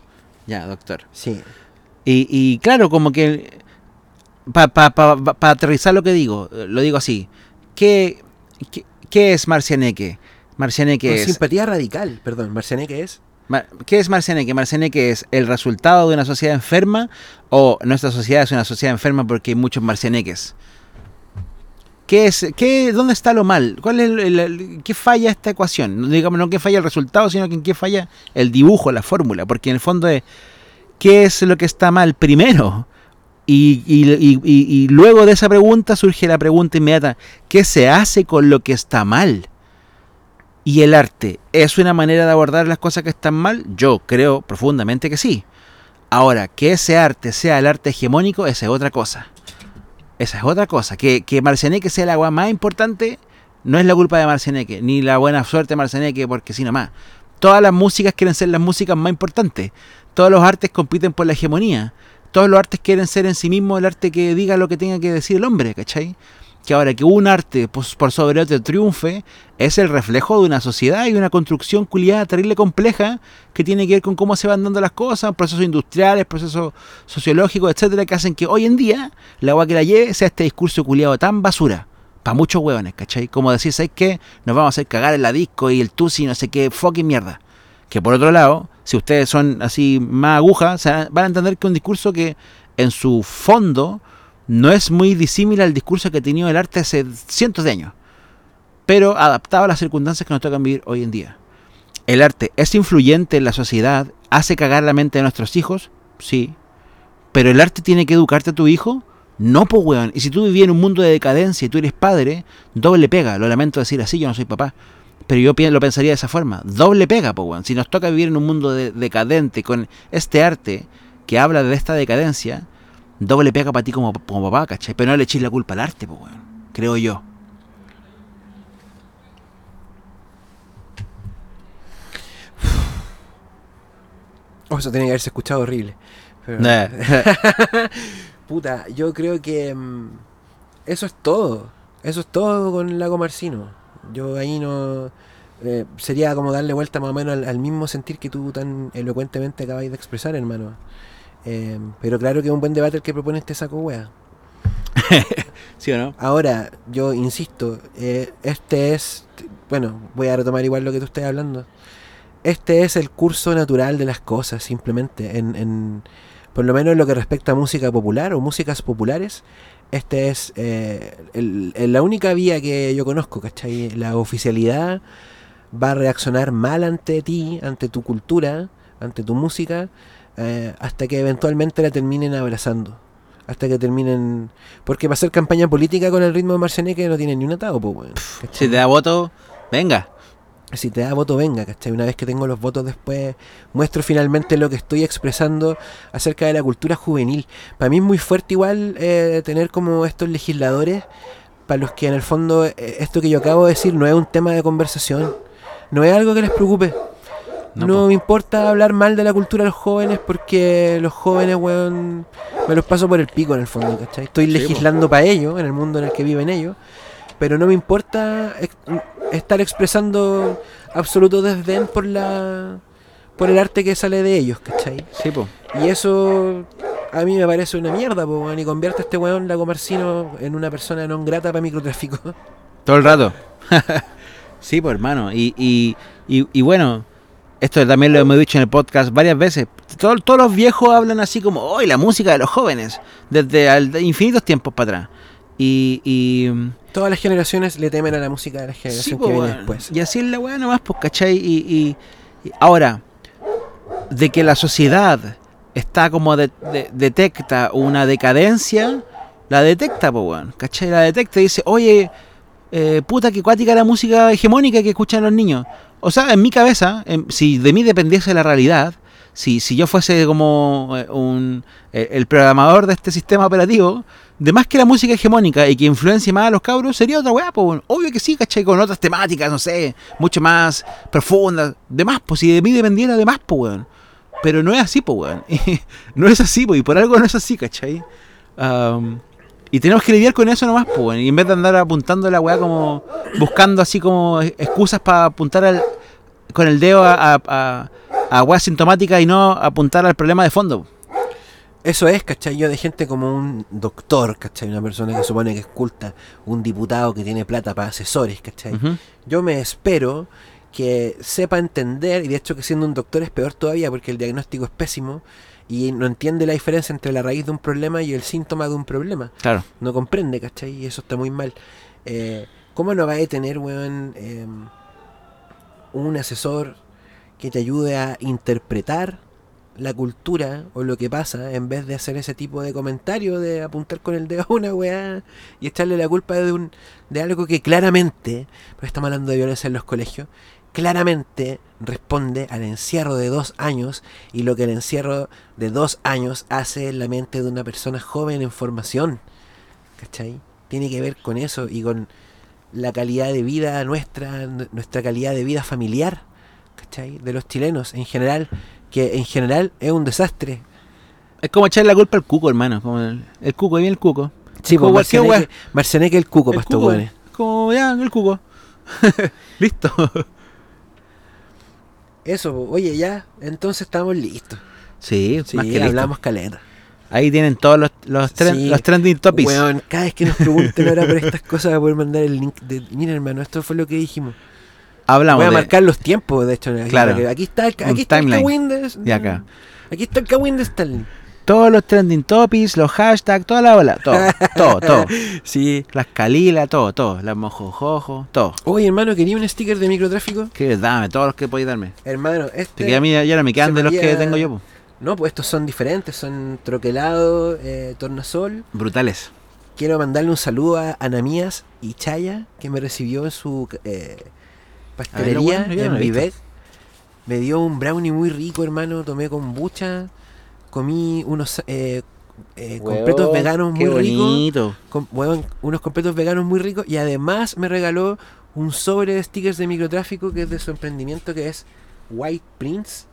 ya, doctor. Sí. Y, y claro, como que para pa, pa- pa- aterrizar lo que digo, lo digo así. ¿Qué, qué, qué es Marcianeque? Marcianeque Con es... simpatía radical, perdón. Marcianeque es. ¿Qué es Marcianeque? Marcianeque es el resultado de una sociedad enferma o nuestra sociedad es una sociedad enferma porque hay muchos marcianeques. ¿Qué es, qué, ¿Dónde está lo mal? ¿Cuál es el- el- el- ¿Qué falla esta ecuación? No digamos no que falla el resultado, sino que en qué falla el dibujo, la fórmula. Porque en el fondo es ¿qué es lo que está mal primero? Y, luego de esa pregunta surge la pregunta inmediata, ¿qué se hace con lo que está mal? ¿Y el arte es una manera de abordar las cosas que están mal? Yo creo profundamente que sí. Ahora, que ese arte sea el arte hegemónico, esa es otra cosa. Esa es otra cosa. Que, que Marcianeque sea el agua más importante, no es la culpa de Marcianeque, ni la buena suerte de Marcianeque, porque sí nomás. Todas las músicas quieren ser las músicas más importantes. Todos los artes compiten por la hegemonía. Todos los artes quieren ser en sí mismos el arte que diga lo que tenga que decir el hombre, ¿cachai? que ahora que un arte pues, por sobre otro triunfe es el reflejo de una sociedad y una construcción culiada terrible compleja que tiene que ver con cómo se van dando las cosas, procesos industriales, procesos sociológicos, etcétera, que hacen que hoy en día la agua que la lleve sea este discurso culiado tan basura. Para muchos hueones, ¿cachai? Como decir, ¿sabes qué? Nos vamos a hacer cagar en la disco y el tusi, no sé qué, fucking mierda. Que por otro lado, si ustedes son así más agujas, van a entender que un discurso que en su fondo no es muy disímil al discurso que ha tenido el arte hace cientos de años, pero adaptado a las circunstancias que nos tocan vivir hoy en día. ¿El arte es influyente en la sociedad? ¿Hace cagar la mente de nuestros hijos? Sí. ¿Pero el arte tiene que educarte a tu hijo? No, pues weón. Y si tú vivías en un mundo de decadencia y tú eres padre, doble pega. Lo lamento decir así, yo no soy papá. Pero yo lo pensaría de esa forma. Doble pega, weón. Si nos toca vivir en un mundo de- decadente con este arte que habla de esta decadencia, doble pega para ti como, como papá, ¿cachai? Pero no le eches la culpa al arte, weón. Creo yo. Oh, eso tiene que haberse escuchado horrible. Pero- Puta, yo creo que mm, eso es todo. Eso es todo con Lago Marcino. Yo ahí no. eh, sería como darle vuelta más o menos al, al mismo sentir que tú tan elocuentemente acabáis de expresar, hermano. Eh, pero claro que es un buen debate el que propone este saco wea. ¿Sí o no? Ahora, yo insisto, eh, este es. Bueno, voy a retomar igual lo que tú estás hablando. Este es el curso natural de las cosas, simplemente. En, en- por lo menos en lo que respecta a música popular o músicas populares, este es eh, el- el- la única vía que yo conozco, ¿cachai? La oficialidad va a reaccionar mal ante ti, ante tu cultura, ante tu música, eh, hasta que eventualmente la terminen abrazando. Hasta que terminen. Porque para hacer campaña política con el ritmo de Marcianeque no tiene ni un atado, pues. ¿cachai? Si te da voto, venga. Si te da voto, venga, ¿cachai? Una vez que tengo los votos después, muestro finalmente lo que estoy expresando acerca de la cultura juvenil. Para mí es muy fuerte igual eh, tener como estos legisladores, para los que en el fondo eh, esto que yo acabo de decir no es un tema de conversación, no es algo que les preocupe. No, me importa hablar mal de la cultura de los jóvenes porque los jóvenes, weón, me los paso por el pico en el fondo, ¿cachai? Estoy Sí, legislando para ellos, en el mundo en el que viven ellos, pero no me importa ex- estar expresando absoluto desdén por la por el arte que sale de ellos, ¿cachai? Sí, po. Y eso a mí me parece una mierda, po, y convierte a este weón Lago Marcino en una persona non grata para microtráfico. Todo el rato. sí, pues hermano. Y, y, y, y bueno, esto también lo hemos dicho en el podcast varias veces. Todo- todos los viejos hablan así como, hoy la música de los jóvenes, desde al- infinitos tiempos para atrás. Y, y Todas las generaciones le temen a la música de la generación sí, que viene después. Y así es la weá nomás, pues, ¿cachai? Y, y- y ahora, de que la sociedad está como de- de- detecta una decadencia, la detecta, pues, weón. ¿Cachai? La detecta y dice, oye, eh, puta que cuática la música hegemónica que escuchan los niños. O sea, en mi cabeza, en- si de mí dependiese la realidad, si, si yo fuese como eh, un, eh, el programador de este sistema operativo, de más que la música hegemónica y que influencie más a los cabros, sería otra weá, pues, obvio que sí, ¿cachai? Con otras temáticas, no sé, mucho más profundas, de más, pues si de mí dependiera de más, pues, weón. Pero no es así, pues, weón. no es así, pues, y por algo no es así, ¿cachai? Am, y tenemos que lidiar con eso nomás, pues, weón. Y en vez de andar apuntando la weá como, buscando así como excusas para apuntar al, con el dedo a, a, a, a weas sintomáticas y no apuntar al problema de fondo. Eso es, ¿cachai? Yo de gente como un doctor, ¿cachai? Una persona que supone que es culta, un diputado que tiene plata para asesores, ¿cachai? Yo me espero que sepa entender, y de hecho que siendo un doctor es peor todavía porque el diagnóstico es pésimo y no entiende la diferencia entre la raíz de un problema y el síntoma de un problema. Claro. No comprende, ¿cachai? Y eso está muy mal. Eh, ¿Cómo no va a tener, weón, eh, un asesor que te ayude a interpretar la cultura o lo que pasa en vez de hacer ese tipo de comentario de apuntar con el dedo a una weá y echarle la culpa de un de algo que claramente, porque estamos hablando de violencia en los colegios, claramente responde al encierro de dos años y lo que el encierro de dos años hace en la mente de una persona joven en formación. ¿Cachai? Tiene que ver con eso y con la calidad de vida nuestra, nuestra calidad de vida familiar, ¿cachai? De los chilenos en general, que en general es un desastre. Es como echarle la culpa al cuco, hermano. Como el, el cuco, ahí viene el cuco. Sí, pues Marcianeque el cuco El para estos cuco. Como ya, el cuco. Listo. Eso, po. oye, ya, entonces estamos listos. Sí, Sí, más que listo. hablamos caleta. Ahí tienen todos los, los, tren- Sí. los trending topics. Weón, cada vez que nos pregunten ahora por estas cosas, voy a poder mandar el link de. Mira, hermano, esto fue lo que dijimos. Hablamos Voy a de- marcar los tiempos, de hecho. Claro. Aquí está el, Un. Kawin de, Y acá. Aquí está el Kawin de Stanley. todos los trending topics, los hashtags, toda la bola. Todo, todo, todo. Sí. Las calilas, todo, todo. Las mojojojo, todo. Oye, hermano, ¿quería un sticker de microtráfico? Que dame, todos los que podéis darme. Hermano, este. Que a mí ya no me quedan de los que tengo yo. No, pues estos son diferentes, son troquelado, eh, tornasol. Brutales. Quiero mandarle un saludo a Anamías y Chaya, que me recibió en su eh, pastelería bueno, yo no en. Vivet. Me dio un brownie muy rico, hermano. Tomé kombucha. Comí unos eh, eh, completos veganos muy ricos. unos completos veganos muy ricos. Y además me regaló un sobre de stickers de microtráfico que es de su emprendimiento, que es White Prince.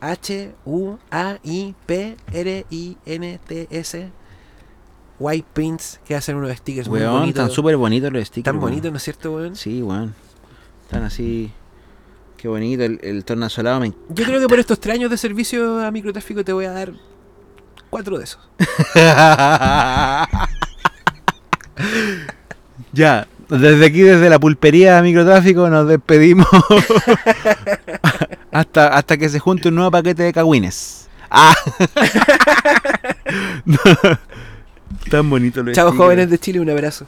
H-U-A-I-P-R-I-N-T-S. White Prince, que hacen unos stickers muy Weón, bonitos. están súper bonitos los stickers. Tan bonitos, ¿no es cierto, weón? Sí, weón. Están así. Qué bonito. El, el tornasolado me Yo creo que por estos tres años de servicio a microtráfico te voy a dar cuatro de esos. ya, desde aquí, desde la pulpería de microtráfico, nos despedimos. hasta, hasta que se junte un nuevo paquete de cagüines. Ah. Tan bonito lo Chao, jóvenes de Chile, un abrazo.